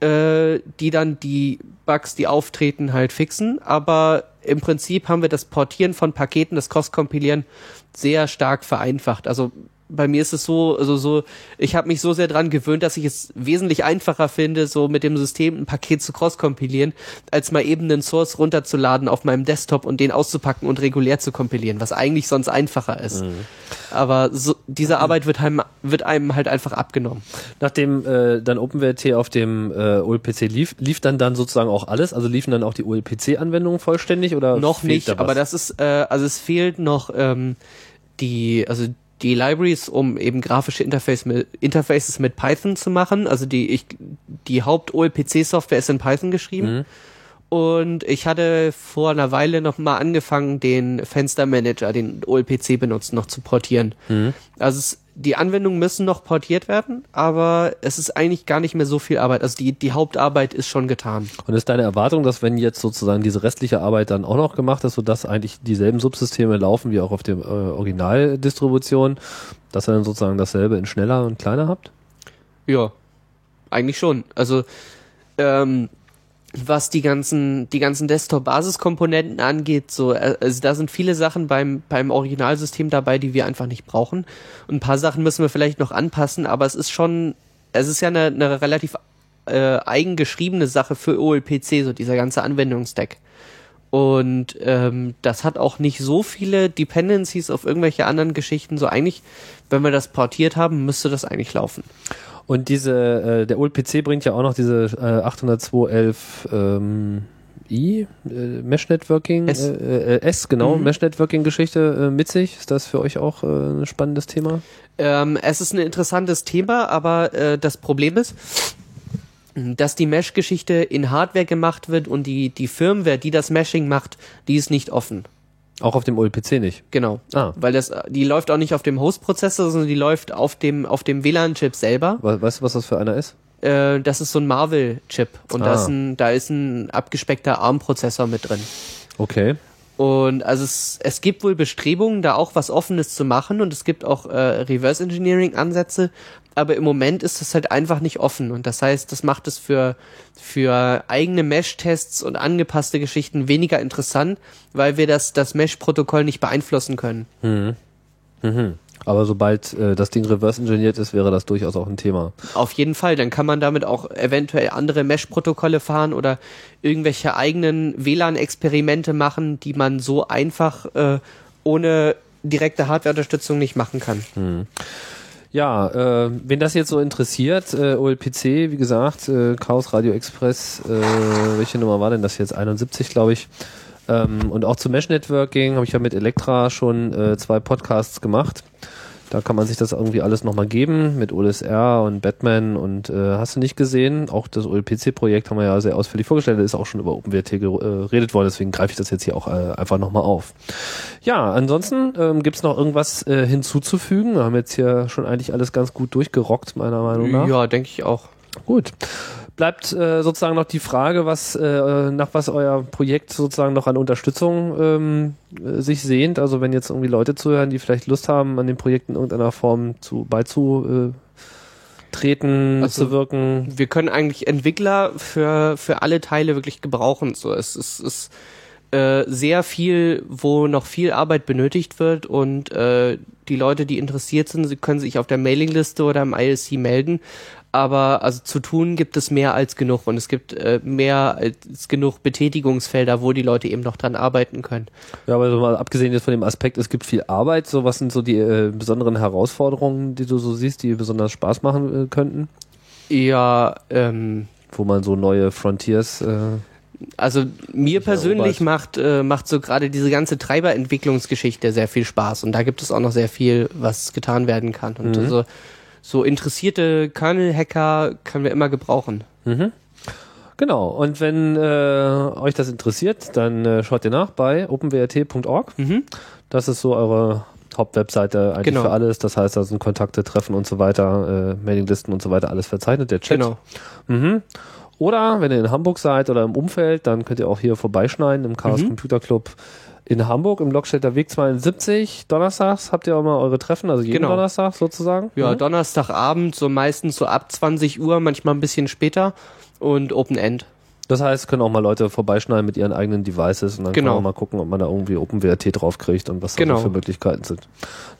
Speaker 3: äh, die dann die Bugs, die auftreten, halt fixen. Aber im Prinzip haben wir das Portieren von Paketen, das Cross-Kompilieren sehr stark vereinfacht. Also bei mir ist es so, also so, ich habe mich so sehr dran gewöhnt, dass ich es wesentlich einfacher finde, so mit dem System ein Paket zu cross-kompilieren, als mal eben einen Source runterzuladen auf meinem Desktop und den auszupacken und regulär zu kompilieren, was eigentlich sonst einfacher ist. Aber so, diese Arbeit wird einem, wird einem halt einfach abgenommen.
Speaker 2: Nachdem äh, dann OpenWrt auf dem äh, OLPC lief, lief dann dann sozusagen auch alles? Also liefen dann auch die OLPC-Anwendungen vollständig oder
Speaker 3: noch nicht,
Speaker 2: da
Speaker 3: aber das ist, äh, also es fehlt noch ähm, die, also die Libraries, um eben grafische Interface mit, Interfaces mit Python zu machen. Also die, ich, die Haupt-OLPC-Software ist in Python geschrieben. Und ich hatte vor einer Weile noch mal angefangen, den Fenstermanager, den OLPC benutzt, noch zu portieren. Also es, die Anwendungen müssen noch portiert werden, aber es ist eigentlich gar nicht mehr so viel Arbeit. Also die, die Hauptarbeit ist schon getan.
Speaker 2: Und ist deine Erwartung, dass wenn jetzt sozusagen diese restliche Arbeit dann auch noch gemacht ist, sodass eigentlich dieselben Subsysteme laufen wie auch auf der äh, Originaldistribution, dass ihr dann sozusagen dasselbe in schneller und kleiner habt?
Speaker 3: Ja, eigentlich schon. Also ähm, was die ganzen die ganzen Desktop-Basiskomponenten angeht, so äh, also da sind viele Sachen beim beim Originalsystem dabei, die wir einfach nicht brauchen. Und ein paar Sachen müssen wir vielleicht noch anpassen, aber es ist schon es ist ja eine, eine relativ äh, eigengeschriebene Sache für OLPC, so dieser ganze Anwendungsstack. Und ähm, das hat auch nicht so viele Dependencies auf irgendwelche anderen Geschichten. So eigentlich, wenn wir das portiert haben, müsste das eigentlich laufen.
Speaker 2: Und diese, äh, der OLPC bringt ja auch noch diese äh, 802.11 ähm, I, äh, Mesh Networking,
Speaker 3: S.
Speaker 2: Äh, äh, S, genau,
Speaker 3: Mhm.
Speaker 2: Mesh Networking Geschichte äh, mit sich. Ist das für euch auch äh, ein spannendes Thema?
Speaker 3: Ähm, es ist ein interessantes Thema, aber äh, das Problem ist, dass die Mesh-Geschichte in Hardware gemacht wird und die, die Firmware, die das Meshing macht, die ist nicht offen.
Speaker 2: Auch auf dem OLPC nicht.
Speaker 3: Genau.
Speaker 2: Ah.
Speaker 3: Weil das, die läuft auch nicht auf dem Host-Prozessor, sondern die läuft auf dem, auf dem WLAN-Chip selber.
Speaker 2: We weißt du, was das für einer ist?
Speaker 3: Äh, das ist so ein Marvel-Chip. Und da,
Speaker 2: Ah.
Speaker 3: ist ein, da ist ein abgespeckter ARM-Prozessor mit drin.
Speaker 2: Okay.
Speaker 3: Und also es, es gibt wohl Bestrebungen, da auch was Offenes zu machen und es gibt auch äh, Reverse Engineering Ansätze, aber im Moment ist es halt einfach nicht offen und das heißt, das macht es für für eigene Mesh-Tests und angepasste Geschichten weniger interessant, weil wir das das Mesh-Protokoll nicht beeinflussen können.
Speaker 2: Aber sobald äh, das Ding reverse engineert ist, wäre das durchaus auch ein Thema.
Speaker 3: Auf jeden Fall, dann kann man damit auch eventuell andere Mesh-Protokolle fahren oder irgendwelche eigenen WLAN-Experimente machen, die man so einfach äh, ohne direkte Hardware-Unterstützung nicht machen kann.
Speaker 2: Ja, äh, wen das jetzt so interessiert, äh, OLPC, wie gesagt, äh, Chaos Radio Express, äh, welche Nummer war denn das jetzt? 71, glaube ich. Ähm, und auch zu Mesh Networking habe ich ja mit Elektra schon äh, zwei Podcasts gemacht. Da kann man sich das irgendwie alles nochmal geben mit OLSR und Batman und äh, hast du nicht gesehen. Auch das OLPC-Projekt haben wir ja sehr ausführlich vorgestellt. Da ist auch schon über OpenWrt geredet worden, deswegen greife ich das jetzt hier auch äh, einfach nochmal auf. Ja, ansonsten ähm, gibt es noch irgendwas äh, hinzuzufügen. Wir haben jetzt hier schon eigentlich alles ganz gut durchgerockt, meiner Meinung nach.
Speaker 3: Ja, denke ich auch.
Speaker 2: Gut. Bleibt äh, sozusagen noch die Frage, was äh, nach was euer Projekt sozusagen noch an Unterstützung ähm, äh, sich sehnt. Also wenn jetzt irgendwie Leute zuhören, die vielleicht Lust haben, an den Projekten in irgendeiner Form zu beizu äh, treten
Speaker 3: Also-
Speaker 2: zu wirken.
Speaker 3: wir können eigentlich Entwickler für, für alle Teile wirklich gebrauchen. So, es ist, ist äh, sehr viel, wo noch viel Arbeit benötigt wird und äh, die Leute, die interessiert sind, sie können sich auf der Mailingliste oder im ILC melden. Aber also zu tun gibt es mehr als genug und es gibt äh, mehr als genug Betätigungsfelder, wo die Leute eben noch dran arbeiten können.
Speaker 2: Ja, aber so mal abgesehen jetzt von dem Aspekt, es gibt viel Arbeit, so was sind so die äh, besonderen Herausforderungen, die du so siehst, die besonders Spaß machen äh, könnten?
Speaker 3: Ja, ähm,
Speaker 2: Wo man so neue Frontiers äh,
Speaker 3: Also mir persönlich macht, äh, macht so gerade diese ganze Treiberentwicklungsgeschichte sehr viel Spaß und da gibt es auch noch sehr viel, was getan werden kann. Und
Speaker 2: Mhm.
Speaker 3: also, so interessierte Kernel-Hacker können wir immer gebrauchen.
Speaker 2: Genau, und wenn äh, euch das interessiert, dann äh, schaut ihr nach bei openwrt.org.
Speaker 3: Mhm.
Speaker 2: Das ist so eure Hauptwebseite eigentlich
Speaker 3: Genau.
Speaker 2: für alles. Das heißt, da sind Kontakte, Treffen und so weiter, äh, Mailinglisten und so weiter, alles verzeichnet, der Chat.
Speaker 3: Genau.
Speaker 2: Mhm. Oder wenn ihr in Hamburg seid oder im Umfeld, dann könnt ihr auch hier vorbeischneiden im Chaos
Speaker 3: Mhm.
Speaker 2: Computer Club in Hamburg im Lockstädter Weg 72. Donnerstags habt ihr auch mal eure Treffen, also jeden
Speaker 3: Genau.
Speaker 2: Donnerstag sozusagen.
Speaker 3: Ja,
Speaker 2: Mhm.
Speaker 3: Donnerstagabend, so meistens so ab 20 Uhr, manchmal ein bisschen später und Open End.
Speaker 2: Das heißt, können auch mal Leute vorbeischneiden mit ihren eigenen Devices und dann
Speaker 3: Genau.
Speaker 2: kann man mal gucken, ob man da irgendwie OpenWRT draufkriegt und was da
Speaker 3: Genau.
Speaker 2: so für Möglichkeiten sind.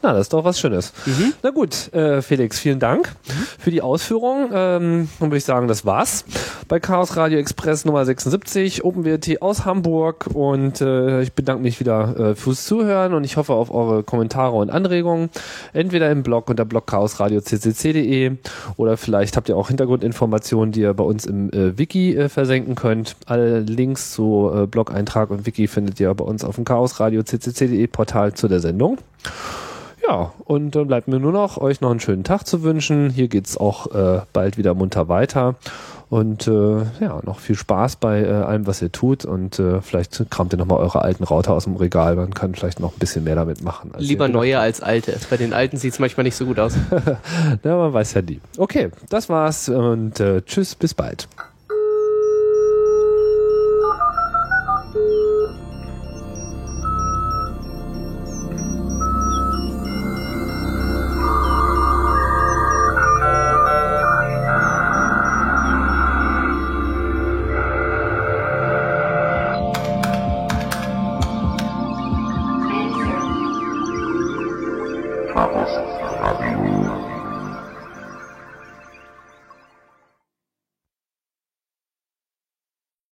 Speaker 2: Na, das ist doch was Schönes.
Speaker 3: Mhm.
Speaker 2: Na gut, äh, Felix, vielen Dank für die Ausführung. Ähm, dann würde ich sagen, das war's bei Chaos Radio Express Nummer 76, OpenWRT aus Hamburg und äh, ich bedanke mich wieder äh, fürs Zuhören und ich hoffe auf eure Kommentare und Anregungen, entweder im Blog unter blogchaosradio.ccc.de oder vielleicht habt ihr auch Hintergrundinformationen, die ihr bei uns im äh, Wiki äh, versenken könnt. Alle Links zu äh, Blog-Eintrag und Wiki findet ihr bei uns auf dem chaosradio.ccc.de Portal zu der Sendung. Ja, und dann bleibt mir nur noch, euch noch einen schönen Tag zu wünschen. Hier geht's auch äh, bald wieder munter weiter. Und äh, ja, noch viel Spaß bei äh, allem, was ihr tut. Und äh, vielleicht kramt ihr nochmal eure alten Router aus dem Regal. Man kann vielleicht noch ein bisschen mehr damit machen.
Speaker 3: Lieber neue als alte. Bei den alten sieht's manchmal nicht so gut aus. <laughs>
Speaker 2: habt. Ja, man weiß ja nie. Okay, das war's und äh, tschüss, bis bald.